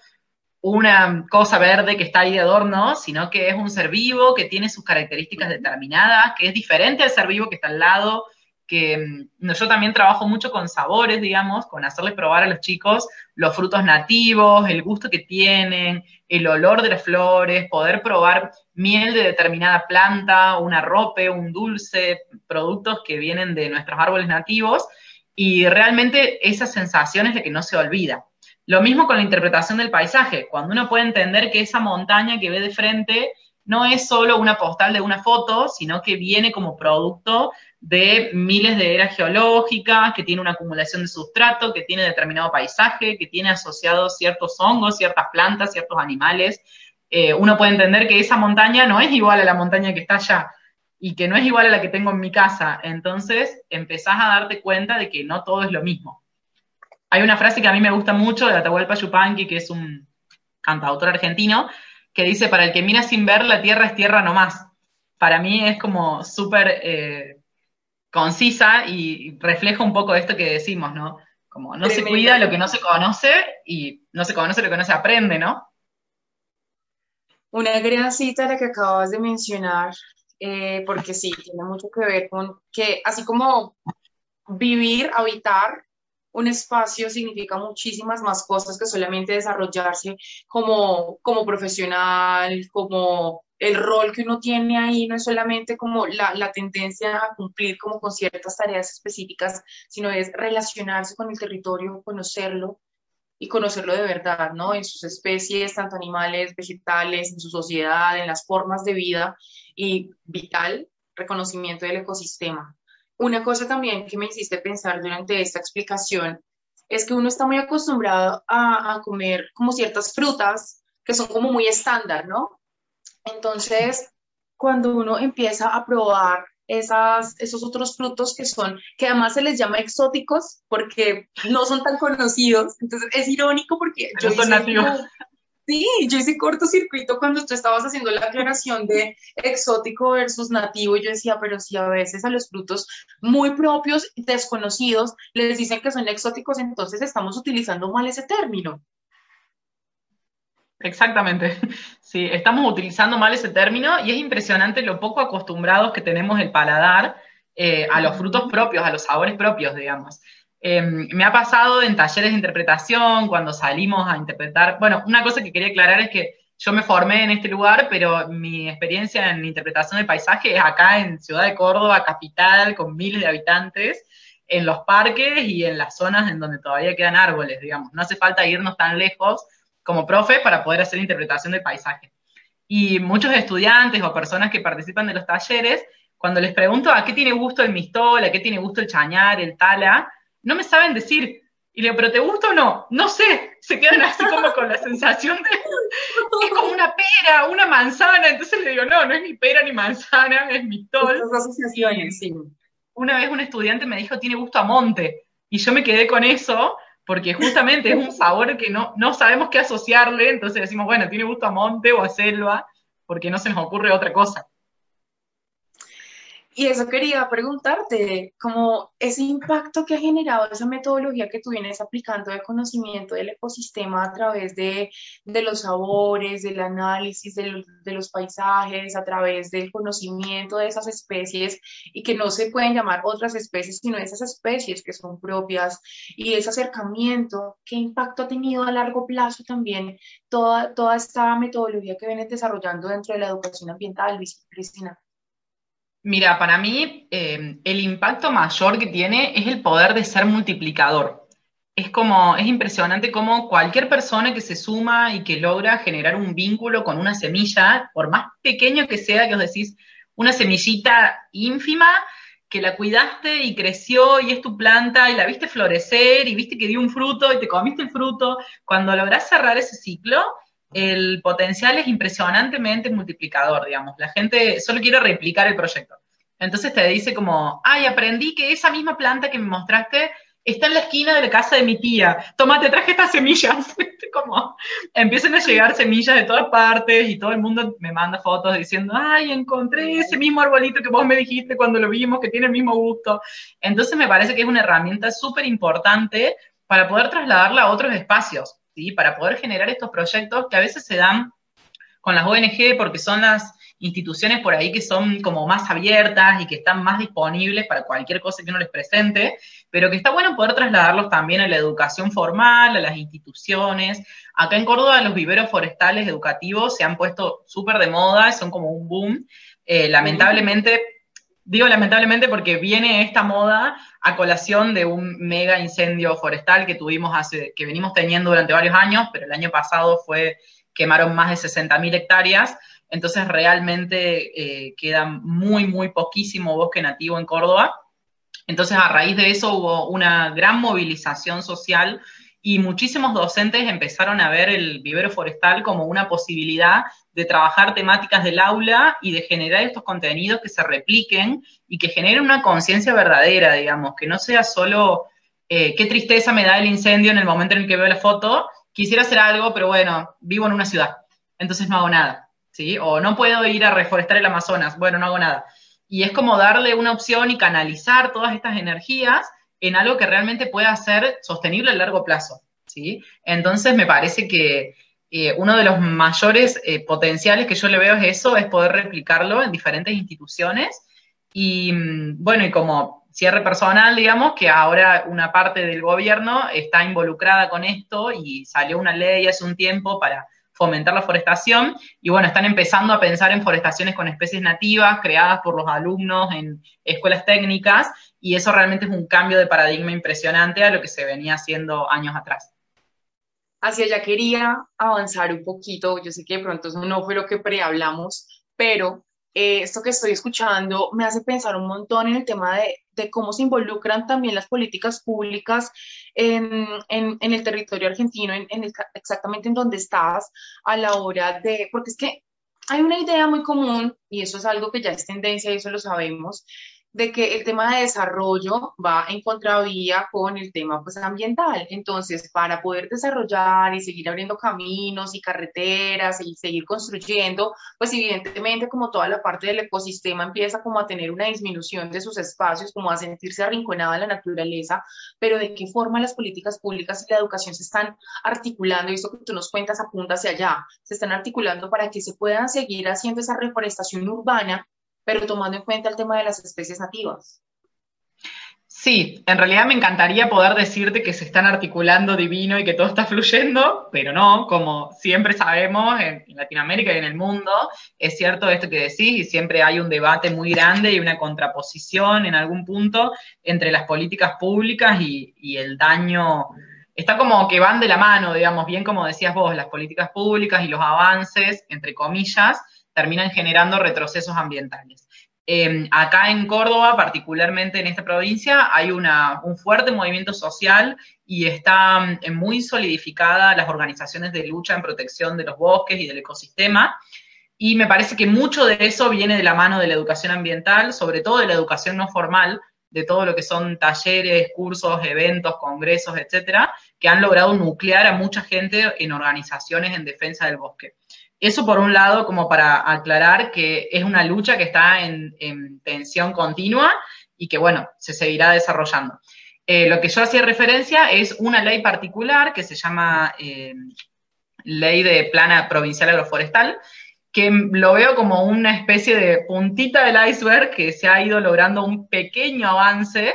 una cosa verde que está ahí de adorno, sino que es un ser vivo que tiene sus características determinadas, que es diferente al ser vivo que está al lado, mm, yo también trabajo mucho con sabores, digamos, con hacerles probar a los chicos los frutos nativos, el gusto que tienen, el olor de las flores, poder probar miel de determinada planta, un arrope, un dulce, productos que vienen de nuestros árboles nativos, y realmente esa sensación es de que no se olvida. Lo mismo con la interpretación del paisaje, cuando uno puede entender que esa montaña que ve de frente no es solo una postal de una foto, sino que viene como producto de miles de eras geológicas, que tiene una acumulación de sustrato, que tiene determinado paisaje, que tiene asociados ciertos hongos, ciertas plantas, ciertos animales. Eh, uno puede entender que esa montaña no es igual a la montaña que está allá y que no es igual a la que tengo en mi casa. Entonces empezás a darte cuenta de que no todo es lo mismo. Hay una frase que a mí me gusta mucho de Atahualpa Yupanqui, que es un cantautor argentino, que dice, para el que mira sin ver, la tierra es tierra nomás. Para mí es como súper eh, concisa y refleja un poco esto que decimos, ¿no? Como no se cuida lo que no se conoce y no se conoce lo que no se aprende, ¿no? Una gran cita la que acabas de mencionar, eh, porque sí, tiene mucho que ver con que así como vivir, habitar un espacio significa muchísimas más cosas que solamente desarrollarse como, como profesional, como el rol que uno tiene ahí, no es solamente como la, la tendencia a cumplir como con ciertas tareas específicas, sino es relacionarse con el territorio, conocerlo y conocerlo de verdad, ¿no? En sus especies, tanto animales, vegetales, en su sociedad, en las formas de vida y vital reconocimiento del ecosistema. Una cosa también que me hiciste pensar durante esta explicación es que uno está muy acostumbrado a, comer como ciertas frutas que son como muy estándar, ¿no? Entonces, cuando uno empieza a probar esas, esos otros frutos que son, que además se les llama exóticos porque no son tan conocidos, entonces es irónico porque yo son nativos. Sí, yo hice cortocircuito cuando tú estabas haciendo la aclaración de exótico versus nativo. Y yo decía, pero si a veces a los frutos muy propios, desconocidos, les dicen que son exóticos, entonces estamos utilizando mal ese término. Exactamente. Sí, estamos utilizando mal ese término y es impresionante lo poco acostumbrados que tenemos el paladar eh, a los frutos propios, a los sabores propios, digamos. Em, me ha pasado en talleres de interpretación, cuando salimos a interpretar. Bueno, una cosa que quería aclarar es que yo me formé en este lugar, pero mi experiencia en interpretación del paisaje es acá en Ciudad de Córdoba, capital, con miles de habitantes, en los parques y en las zonas en donde todavía quedan árboles, digamos. No hace falta irnos tan lejos como profe para poder hacer interpretación del paisaje. Y muchos estudiantes o personas que participan de los talleres, cuando les pregunto a qué tiene gusto el mistol, a qué tiene gusto el chañar, el tala, no me saben decir. Y le digo, ¿pero te gusta o no? No sé. Se quedan así como con la sensación de. Es como una pera, una manzana. Entonces le digo, no, no es ni pera ni manzana, es mi tol. asociaciones, sí. Una vez un estudiante me dijo, tiene gusto a monte. Y yo me quedé con eso, porque justamente es un sabor que no, no sabemos qué asociarle. Entonces decimos, bueno, tiene gusto a monte o a selva, porque no se nos ocurre otra cosa. Y eso quería preguntarte, como ese impacto que ha generado esa metodología que tú vienes aplicando de conocimiento del ecosistema a través de, de los sabores, del análisis de, los paisajes, a través del conocimiento de esas especies y que no se pueden llamar otras especies, sino esas especies que son propias y ese acercamiento, ¿qué impacto ha tenido a largo plazo también toda, toda esta metodología que vienes desarrollando dentro de la educación ambiental, Cristina? Mira, para mí eh, el impacto mayor que tiene es el poder de ser multiplicador. Es como, es impresionante cómo cualquier persona que se suma y que logra generar un vínculo con una semilla, por más pequeño que sea, que os decís, una semillita ínfima, que la cuidaste y creció y es tu planta y la viste florecer y viste que dio un fruto y te comiste el fruto, cuando logras cerrar ese ciclo, el potencial es impresionantemente multiplicador, digamos. La gente solo quiere replicar el proyecto. Entonces te dice como, ay, aprendí que esa misma planta que me mostraste está en la esquina de la casa de mi tía. Toma, te traje estas semillas. como empiezan a llegar semillas de todas partes y todo el mundo me manda fotos diciendo, ay, encontré ese mismo arbolito que vos me dijiste cuando lo vimos, que tiene el mismo gusto. Entonces me parece que es una herramienta súper importante para poder trasladarla a otros espacios para poder generar estos proyectos que a veces se dan con las ONG porque son las instituciones por ahí que son como más abiertas y que están más disponibles para cualquier cosa que uno les presente, pero que está bueno poder trasladarlos también a la educación formal, a las instituciones. Acá en Córdoba los viveros forestales educativos se han puesto súper de moda, son como un boom. Eh, lamentablemente Digo lamentablemente porque viene esta moda a colación de un mega incendio forestal que tuvimos hace, que venimos teniendo durante varios años, pero el año pasado fue, quemaron más de 60.000 hectáreas, entonces realmente eh, queda muy, muy poquísimo bosque nativo en Córdoba. Entonces a raíz de eso hubo una gran movilización social y muchísimos docentes empezaron a ver el vivero forestal como una posibilidad de trabajar temáticas del aula y de generar estos contenidos que se repliquen y que generen una conciencia verdadera, digamos, que no sea solo eh, qué tristeza me da el incendio en el momento en el que veo la foto, quisiera hacer algo, pero bueno, vivo en una ciudad, entonces no hago nada, ¿sí? O no puedo ir a reforestar el Amazonas, bueno, no hago nada. Y es como darle una opción y canalizar todas estas energías en algo que realmente pueda ser sostenible a largo plazo, ¿sí? Entonces me parece que eh, uno de los mayores eh, potenciales que yo le veo es eso, es poder replicarlo en diferentes instituciones. Y mm, bueno, y como cierre personal, digamos, que ahora una parte del gobierno está involucrada con esto y salió una ley hace un tiempo para fomentar la forestación y bueno, están empezando a pensar en forestaciones con especies nativas creadas por los alumnos en escuelas técnicas y eso realmente es un cambio de paradigma impresionante a lo que se venía haciendo años atrás hacia allá quería avanzar un poquito. Yo sé que de pronto eso no fue lo que prehablamos, pero eh, esto que estoy escuchando me hace pensar un montón en el tema de, de cómo se involucran también las políticas públicas en, en, el territorio argentino, en, exactamente en donde estás, a la hora de, porque es que hay una idea muy común, y eso es algo que ya es tendencia, y eso lo sabemos, de que el tema de desarrollo va en contravía con el tema pues, ambiental. Entonces, para poder desarrollar y seguir abriendo caminos y carreteras y seguir construyendo, pues evidentemente como toda la parte del ecosistema empieza como a tener una disminución de sus espacios, como a sentirse arrinconada la naturaleza, pero de qué forma las políticas públicas y la educación se están articulando, y eso que tú nos cuentas apunta hacia allá, se están articulando para que se puedan seguir haciendo esa reforestación urbana pero tomando en cuenta el tema de las especies nativas. Sí, en realidad me encantaría poder decirte que se están articulando divino y que todo está fluyendo, pero no, como siempre sabemos en Latinoamérica y en el mundo, es cierto esto que decís y siempre hay un debate muy grande y una contraposición en algún punto entre las políticas públicas y, el daño. Está como que van de la mano, digamos, bien como decías vos, las políticas públicas y los avances, entre comillas, terminan generando retrocesos ambientales. Em, acá en Córdoba, particularmente en esta provincia, hay una, un fuerte movimiento social y están mm, muy solidificadas las organizaciones de lucha en protección de los bosques y del ecosistema. Y me parece que mucho de eso viene de la mano de la educación ambiental, sobre todo de la educación no formal, de todo lo que son talleres, cursos, eventos, congresos, etcétera, que han logrado nuclear a mucha gente en organizaciones en defensa del bosque. Eso por un lado, como para aclarar que es una lucha que está en, tensión continua y que, bueno, se seguirá desarrollando. Eh, lo que yo hacía referencia es una ley particular que se llama eh, Ley de Plana Provincial Agroforestal, que lo veo como una especie de puntita del iceberg que se ha ido logrando un pequeño avance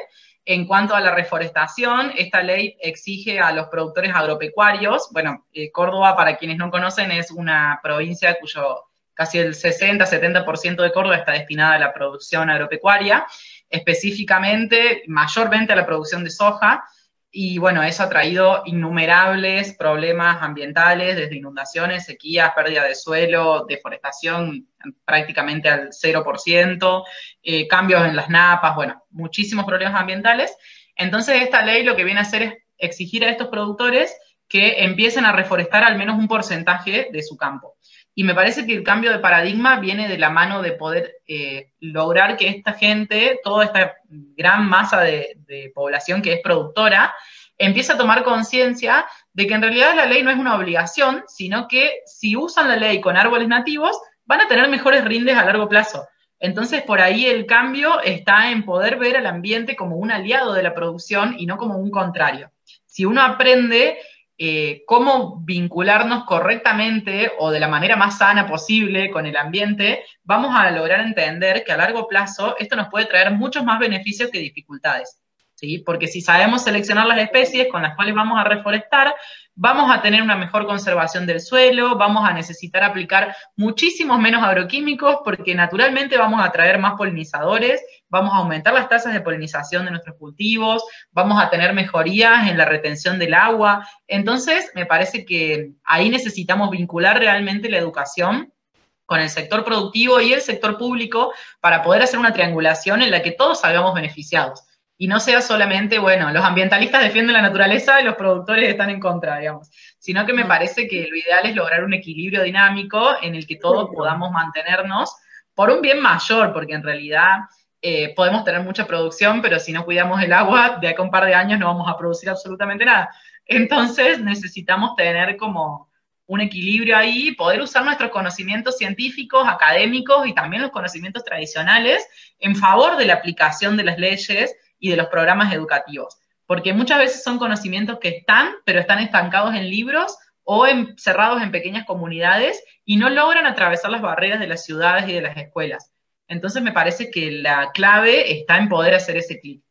en cuanto a la reforestación, esta ley exige a los productores agropecuarios, bueno, eh, Córdoba, para quienes no conocen, es una provincia cuyo casi el 60-70% de Córdoba está destinada a la producción agropecuaria, específicamente, mayormente a la producción de soja, y bueno, eso ha traído innumerables problemas ambientales, desde inundaciones, sequías, pérdida de suelo, deforestación prácticamente al 0%, eh, cambios en las napas, bueno, muchísimos problemas ambientales. Entonces, esta ley lo que viene a hacer es exigir a estos productores que empiecen a reforestar al menos un porcentaje de su campo. Y me parece que el cambio de paradigma viene de la mano de poder eh, lograr que esta gente, toda esta gran masa de, población que es productora, empiece a tomar conciencia de que en realidad la ley no es una obligación, sino que si usan la ley con árboles nativos, van a tener mejores rindes a largo plazo. Entonces, por ahí el cambio está en poder ver al ambiente como un aliado de la producción y no como un contrario. Si uno aprende eh, cómo vincularnos correctamente o de la manera más sana posible con el ambiente, vamos a lograr entender que a largo plazo esto nos puede traer muchos más beneficios que dificultades. ¿Sí? Porque si sabemos seleccionar las especies con las cuales vamos a reforestar, vamos a tener una mejor conservación del suelo, vamos a necesitar aplicar muchísimos menos agroquímicos porque naturalmente vamos a traer más polinizadores, vamos a aumentar las tasas de polinización de nuestros cultivos, vamos a tener mejorías en la retención del agua. Entonces, me parece que ahí necesitamos vincular realmente la educación con el sector productivo y el sector público para poder hacer una triangulación en la que todos salgamos beneficiados y no sea solamente, bueno, los ambientalistas defienden la naturaleza y los productores están en contra, digamos, sino que me parece que lo ideal es lograr un equilibrio dinámico en el que todos podamos mantenernos por un bien mayor, porque en realidad eh, podemos tener mucha producción, pero si no cuidamos el agua, de acá a un par de años no vamos a producir absolutamente nada. Entonces necesitamos tener como un equilibrio ahí, poder usar nuestros conocimientos científicos, académicos y también los conocimientos tradicionales en favor de la aplicación de las leyes y de los programas educativos, porque muchas veces son conocimientos que están, pero están estancados en libros o encerrados en pequeñas comunidades y no logran atravesar las barreras de las ciudades y de las escuelas. Entonces me parece que la clave está en poder hacer ese clic.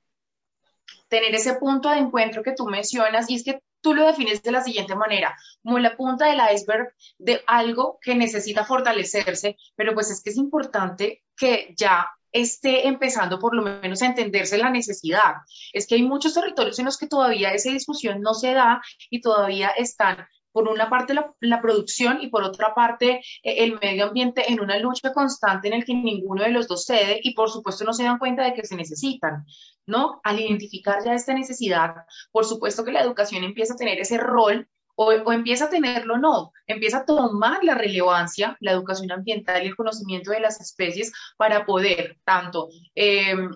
Tener ese punto de encuentro que tú mencionas, y es que tú lo defines de la siguiente manera, como la punta del iceberg de algo que necesita fortalecerse, pero pues es que es importante que ya esté empezando por lo menos a entenderse la necesidad. Es que hay muchos territorios en los que todavía esa discusión no se da y todavía están por una parte la, producción y por otra parte eh, el medio ambiente en una lucha constante en el que ninguno de los dos cede y por supuesto no se dan cuenta de que se necesitan, ¿no? Al identificar ya esta necesidad, por supuesto que la educación empieza a tener ese rol o, empieza a tenerlo no, empieza a tomar la relevancia, la educación ambiental y el conocimiento de las especies para poder tanto em,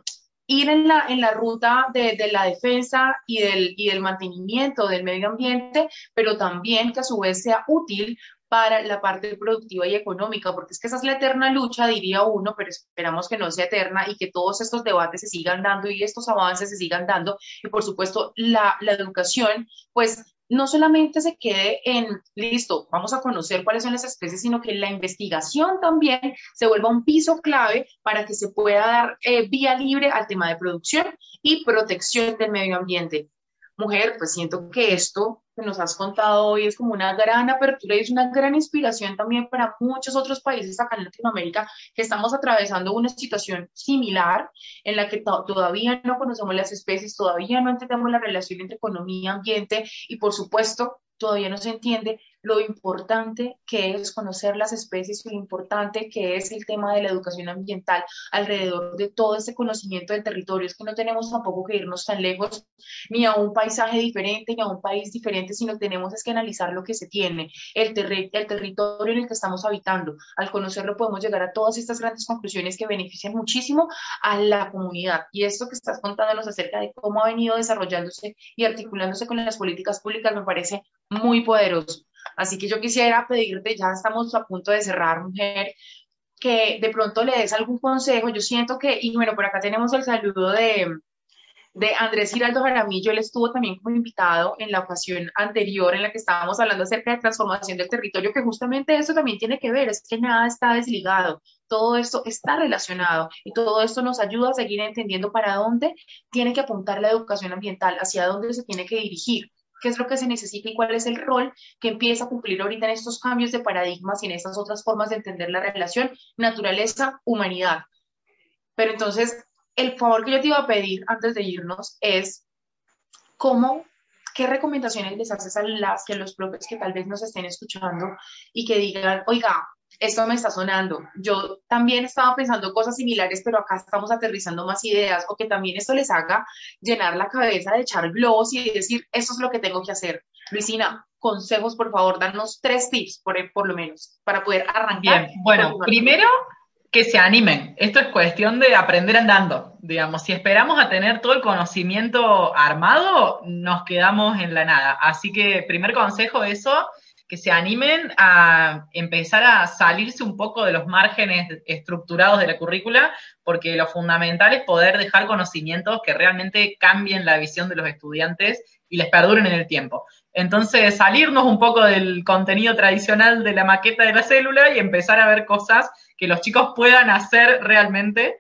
ir en la, en la ruta de, de, la defensa y del, y del mantenimiento del medio ambiente, pero también que a su vez sea útil para la parte productiva y económica, porque es que esa es la eterna lucha, diría uno, pero esperamos que no sea eterna y que todos estos debates se sigan dando y estos avances se sigan dando. Y por supuesto, la, la educación, pues no solamente se quede en, listo, vamos a conocer cuáles son las especies, sino que la investigación también se vuelva un piso clave para que se pueda dar eh, vía libre al tema de producción y protección del medio ambiente mujer, pues siento que esto que nos has contado hoy es como una gran apertura y es una gran inspiración también para muchos otros países acá en Latinoamérica que estamos atravesando una situación similar en la que todavía no conocemos las especies, todavía no entendemos la relación entre economía, ambiente y por supuesto todavía no se entiende lo importante que es conocer las especies y lo importante que es el tema de la educación ambiental alrededor de todo ese conocimiento del territorio. Es que no tenemos tampoco que irnos tan lejos ni a un paisaje diferente ni a un país diferente, sino tenemos es que analizar lo que se tiene, el, el territorio en el que estamos habitando. Al conocerlo podemos llegar a todas estas grandes conclusiones que benefician muchísimo a la comunidad. Y esto que estás contándonos acerca de cómo ha venido desarrollándose y articulándose con las políticas públicas me parece muy poderoso. Así que yo quisiera pedirte, ya estamos a punto de cerrar, mujer, que de pronto le des algún consejo. Yo siento que, y bueno, por acá tenemos el saludo de, de Andrés Giraldo Jaramillo. Él estuvo también como invitado en la ocasión anterior en la que estábamos hablando acerca de transformación del territorio, que justamente eso también tiene que ver, es que nada está desligado, todo esto está relacionado y todo esto nos ayuda a seguir entendiendo para dónde tiene que apuntar la educación ambiental, hacia dónde se tiene que dirigir qué es lo que se necesita y cuál es el rol que empieza a cumplir ahorita en estos cambios de paradigmas y en estas otras formas de entender la relación naturaleza-humanidad. Pero entonces, el favor que yo te iba a pedir antes de irnos es cómo, qué recomendaciones les haces a las que los propios que tal vez nos estén escuchando y que digan, oiga, esto me está sonando. Yo también estaba pensando cosas similares, pero acá estamos aterrizando más ideas, o que también esto les haga llenar la cabeza de echar globos y decir, eso es lo que tengo que hacer. Luisina, consejos, por favor, danos tres tips, por, por lo menos, para poder arrancar. Bien, bueno, primero que se animen. Esto es cuestión de aprender andando. Digamos, si esperamos a tener todo el conocimiento armado, nos quedamos en la nada. Así que, primer consejo, eso, que se animen a empezar a salirse un poco de los márgenes estructurados de la currícula, porque lo fundamental es poder dejar conocimientos que realmente cambien la visión de los estudiantes y les perduren en el tiempo. Entonces, salirnos un poco del contenido tradicional de la maqueta de la célula y empezar a ver cosas que los chicos puedan hacer realmente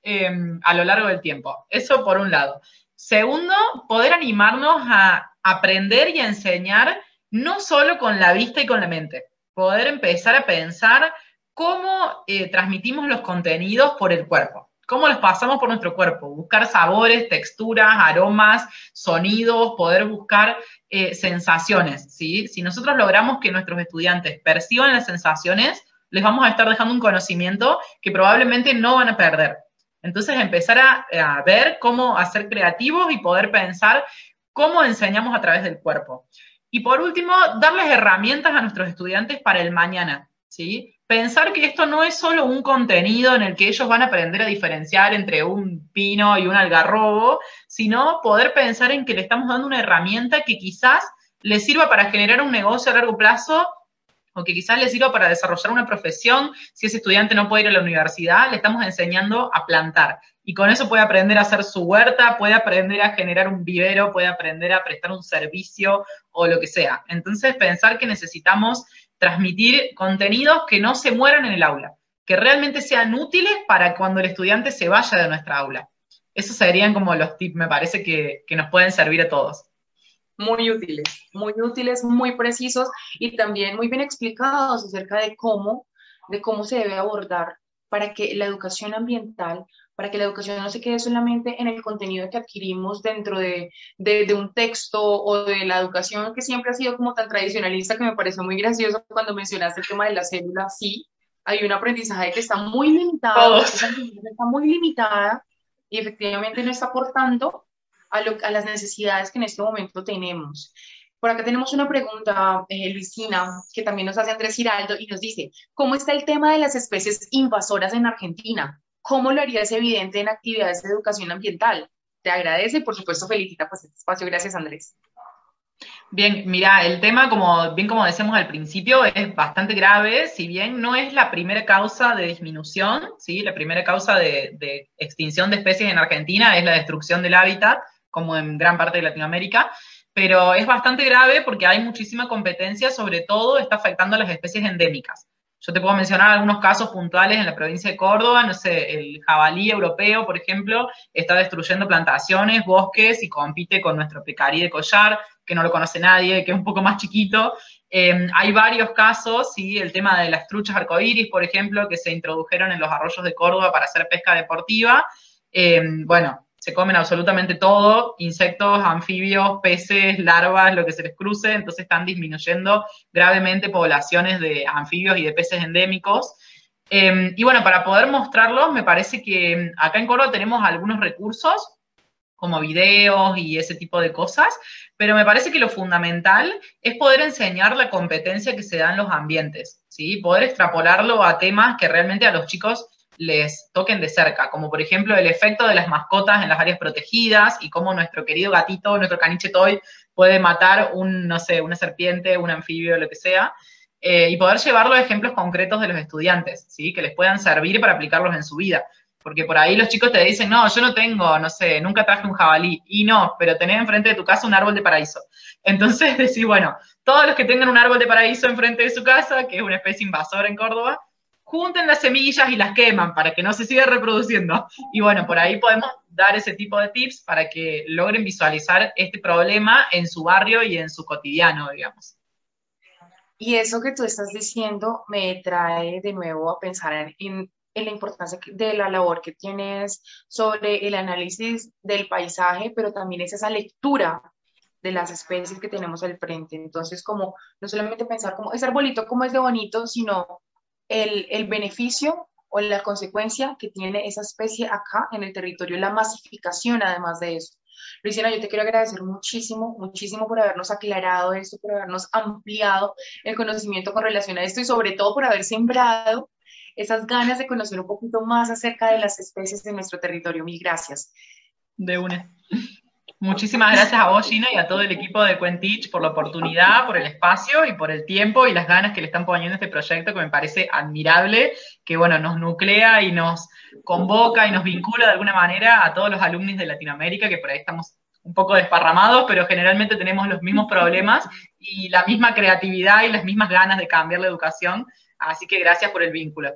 em, a lo largo del tiempo. Eso por un lado. Segundo, poder animarnos a aprender y a enseñar no solo con la vista y con la mente, poder empezar a pensar cómo eh, transmitimos los contenidos por el cuerpo cómo los pasamos por nuestro cuerpo, buscar sabores, texturas, aromas, sonidos, poder buscar eh, sensaciones, ¿sí? Si nosotros logramos que nuestros estudiantes perciban las sensaciones, les vamos a estar dejando un conocimiento que probablemente no van a perder. Entonces, empezar a, a ver cómo hacer creativos y poder pensar cómo enseñamos a través del cuerpo. Y por último, darles herramientas a nuestros estudiantes para el mañana, ¿sí? pensar que esto no es solo un contenido en el que ellos van a aprender a diferenciar entre un pino y un algarrobo, sino poder pensar en que le estamos dando una herramienta que quizás les sirva para generar un negocio a largo plazo o que quizás les sirva para desarrollar una profesión. Si ese estudiante no puede ir a la universidad, le estamos enseñando a plantar. Y con eso puede aprender a hacer su huerta, puede aprender a generar un vivero, puede aprender a prestar un servicio o lo que sea. Entonces, pensar que necesitamos transmitir contenidos que no se mueran en el aula, que realmente sean útiles para cuando el estudiante se vaya de nuestra aula. Esos serían como los tips, me parece, que, nos pueden servir a todos. Muy útiles, muy útiles, muy precisos y también muy bien explicados acerca de cómo, de cómo se debe abordar para que la educación ambiental para que la educación no se quede solamente en el contenido que adquirimos dentro de, de, un texto o de la educación que siempre ha sido como tan tradicionalista que me pareció muy gracioso cuando mencionaste el tema de la célula. Sí, hay un aprendizaje que está muy limitado, está muy limitada y efectivamente no está aportando a, a, las necesidades que en este momento tenemos. Por acá tenemos una pregunta, eh, Luisina, que también nos hace Andrés Giraldo y nos dice, ¿cómo está el tema de las especies invasoras en Argentina? ¿Cómo lo harías evidente en actividades de educación ambiental? Te agradece y por supuesto felicita pues este espacio. Gracias, Andrés. Bien, mira, el tema, como bien como decíamos al principio, es bastante grave, si bien no es la primera causa de disminución, ¿sí? La primera causa de, de extinción de especies en Argentina es la destrucción del hábitat, como en gran parte de Latinoamérica, pero es bastante grave porque hay muchísima competencia, sobre todo está afectando a las especies endémicas. Yo te puedo mencionar algunos casos puntuales en la provincia de Córdoba, no sé, el jabalí europeo, por ejemplo, está destruyendo plantaciones, bosques y compite con nuestro pecarí de collar, que no lo conoce nadie, que es un poco más chiquito. Em, hay varios casos, sí, el tema de las truchas arcoíris, por ejemplo, que se introdujeron en los arroyos de Córdoba para hacer pesca deportiva. Em, bueno, se comen absolutamente todo, insectos, anfibios, peces, larvas, lo que se les cruce, entonces están disminuyendo gravemente poblaciones de anfibios y de peces endémicos. Em, y bueno, para poder mostrarlos, me parece que acá en Córdoba tenemos algunos recursos, como videos y ese tipo de cosas, pero me parece que lo fundamental es poder enseñar la competencia que se da en los ambientes, ¿sí? Poder extrapolarlo a temas que realmente a los chicos les toquen de cerca, como por ejemplo el efecto de las mascotas en las áreas protegidas y cómo nuestro querido gatito, nuestro caniche toy, puede matar un, no sé, una serpiente, un anfibio, lo que sea, eh, y poder llevarlo a ejemplos concretos de los estudiantes, ¿sí? Que les puedan servir para aplicarlos en su vida. Porque por ahí los chicos te dicen, no, yo no tengo, no sé, nunca traje un jabalí. Y no, pero tenés enfrente de tu casa un árbol de paraíso. Entonces decís, bueno, todos los que tengan un árbol de paraíso enfrente de su casa, que es una especie invasora en Córdoba, junten las semillas y las queman para que no se siga reproduciendo. Y bueno, por ahí podemos dar ese tipo de tips para que logren visualizar este problema en su barrio y en su cotidiano, digamos. Y eso que tú estás diciendo me trae de nuevo a pensar en, la importancia de la labor que tienes sobre el análisis del paisaje, pero también es esa lectura de las especies que tenemos al frente. Entonces, como no solamente pensar como ese arbolito como es de bonito, sino el, el beneficio o la consecuencia que tiene esa especie acá en el territorio, la masificación además de eso. Luisina, yo te quiero agradecer muchísimo, muchísimo por habernos aclarado esto, por habernos ampliado el conocimiento con relación a esto y sobre todo por haber sembrado esas ganas de conocer un poquito más acerca de las especies de nuestro territorio. Mil gracias. De una. Muchísimas gracias a vos, Gina, y a todo el equipo de Quentich por la oportunidad, por el espacio y por el tiempo y las ganas que le están poniendo a este proyecto que me parece admirable, que bueno, nos nuclea y nos convoca y nos vincula de alguna manera a todos los alumnos de Latinoamérica, que por ahí estamos un poco desparramados, pero generalmente tenemos los mismos problemas y la misma creatividad y las mismas ganas de cambiar la educación. Así que gracias por el vínculo.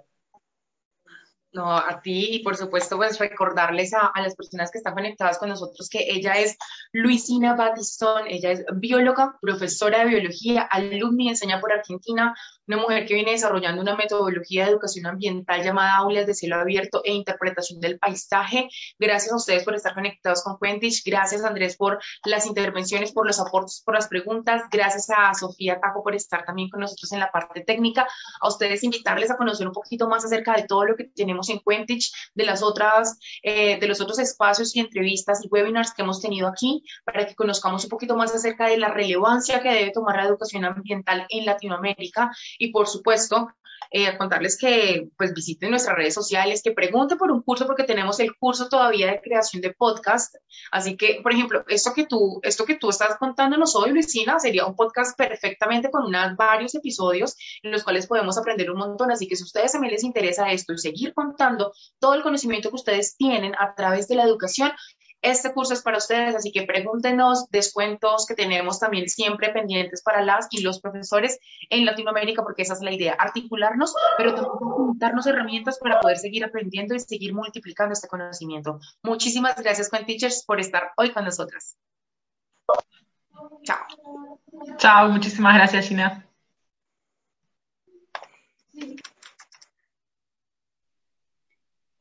No, a ti y por supuesto pues recordarles a, las personas que están conectadas con nosotros que ella es Luisina Batistón, ella es bióloga, profesora de biología, alumna y enseña por Argentina, una mujer que viene desarrollando una metodología de educación ambiental llamada aulas de cielo abierto e interpretación del paisaje. Gracias a ustedes por estar conectados con Quentich, gracias Andrés por las intervenciones, por los aportes, por las preguntas, gracias a Sofía Taco por estar también con nosotros en la parte técnica, a ustedes invitarles a conocer un poquito más acerca de todo lo que tenemos en Quentich, de las otras, eh, de los otros espacios y entrevistas y webinars que hemos tenido aquí, para que conozcamos un poquito más acerca de la relevancia que debe tomar la educación ambiental en Latinoamérica y, por supuesto, eh, contarles que pues visiten nuestras redes sociales, que pregunten por un curso porque tenemos el curso todavía de creación de podcast. Así que, por ejemplo, esto que tú, esto que tú estás contándonos hoy, Luisina, sería un podcast perfectamente con unas, varios episodios en los cuales podemos aprender un montón. Así que si a ustedes también les interesa esto y seguir contando todo el conocimiento que ustedes tienen a través de la educación, este curso es para ustedes, así que pregúntenos descuentos que tenemos también siempre pendientes para las y los profesores en Latinoamérica, porque esa es la idea, articularnos, pero también darnos herramientas para poder seguir aprendiendo y seguir multiplicando este conocimiento. Muchísimas gracias, Teachers, por estar hoy con nosotras. Chao. Chao, muchísimas gracias, Gina.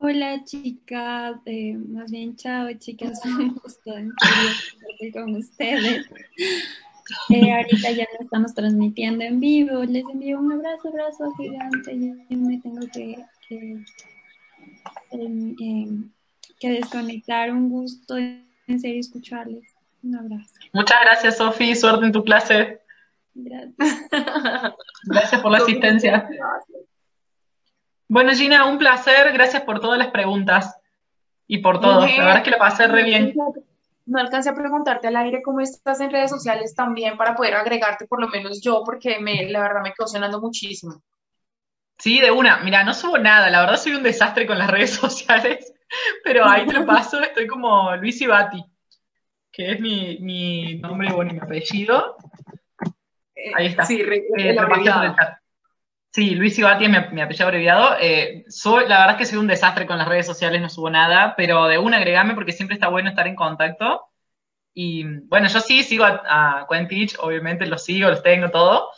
Hola chicas, eh, más bien chao chicas, un gusto estar con ustedes. Eh, ahorita ya lo estamos transmitiendo en vivo, les envío un abrazo, abrazo gigante, yo me tengo que, que, em, em, que desconectar, un gusto en serio escucharles, un abrazo. Muchas gracias Sofi, suerte en tu clase. Gracias. Gracias por la asistencia. Bueno, Gina, un placer. Gracias por todas las preguntas y por todo. la verdad es que lo pasé re bien. No alcancé a preguntarte al aire cómo estás en redes sociales también para poder agregarte por lo menos yo, porque me, la verdad me quedó sonando muchísimo. Sí, de una. Mira, no subo nada. La verdad soy un desastre con las redes sociales, pero ahí te lo paso. Estoy como Luis Ibati, que es mi, mi nombre y mi apellido. Eh, ahí está. Sí, re, eh, Sí, Luis Ibati mi, apellido abreviado. Eh, soy, la verdad es que soy un desastre con las redes sociales, no subo nada, pero de una agregame porque siempre está bueno estar en contacto. Y bueno, yo sí sigo a, a Quentich, obviamente los sigo, los tengo todo,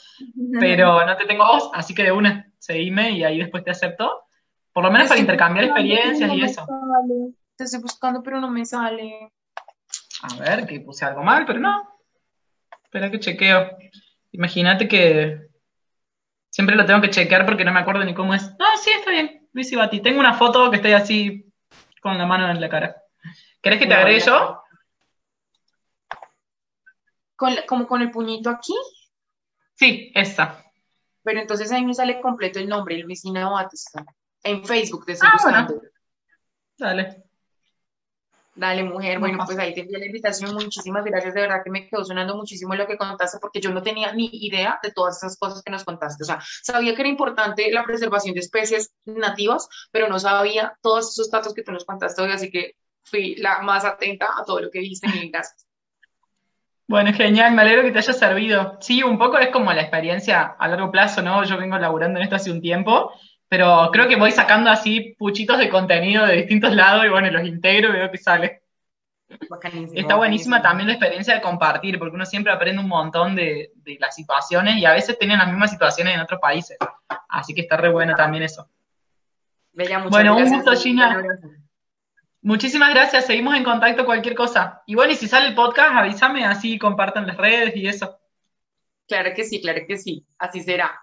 pero no te tengo vos, así que de una, seguime y ahí después te acepto. Por lo menos para intercambiar experiencias y eso. Te estoy buscando, pero no me sale. A ver, que puse algo mal, pero no. Espera que chequeo. Imagínate que Siempre lo tengo que chequear porque no me acuerdo ni cómo es. Ah, sí, está bien. Luis y Bati. Tengo una foto que estoy así con la mano en la cara. ¿Querés que te agregue yo? ¿Con, ¿Como con el puñito aquí? Sí, esa. Pero entonces ahí me sale completo el nombre, Luisina Batista. En Facebook te estoy Ah, buscando. bueno. Dale. Dale, mujer. Bueno, pues ahí te envié la invitación. Muchísimas gracias. De verdad que me quedó sonando muchísimo lo que contaste porque yo no tenía ni idea de todas esas cosas que nos contaste. O sea, sabía que era importante la preservación de especies nativas, pero no sabía todos esos datos que tú nos contaste hoy, así que fui la más atenta a todo lo que dijiste. Mil gracias. Bueno, genial, me alegro que te haya servido. Sí, un poco es como la experiencia a largo plazo, ¿no? Yo vengo laburando en esto hace un tiempo, pero creo que voy sacando así puchitos de contenido de distintos lados y bueno, los integro y veo que sale. Bacanísimo, Está buenísima bacanísimo. también la experiencia de compartir, porque uno siempre aprende un montón de, de las situaciones y a veces tienen las mismas situaciones en otros países. Así que está re bueno también eso. Bella, muchas Bueno, un gusto, Gina. Muchísimas gracias, seguimos en contacto cualquier cosa. Y bueno, y si sale el podcast, avísame, así compartan las redes y eso. Claro que sí, claro que sí. Así será.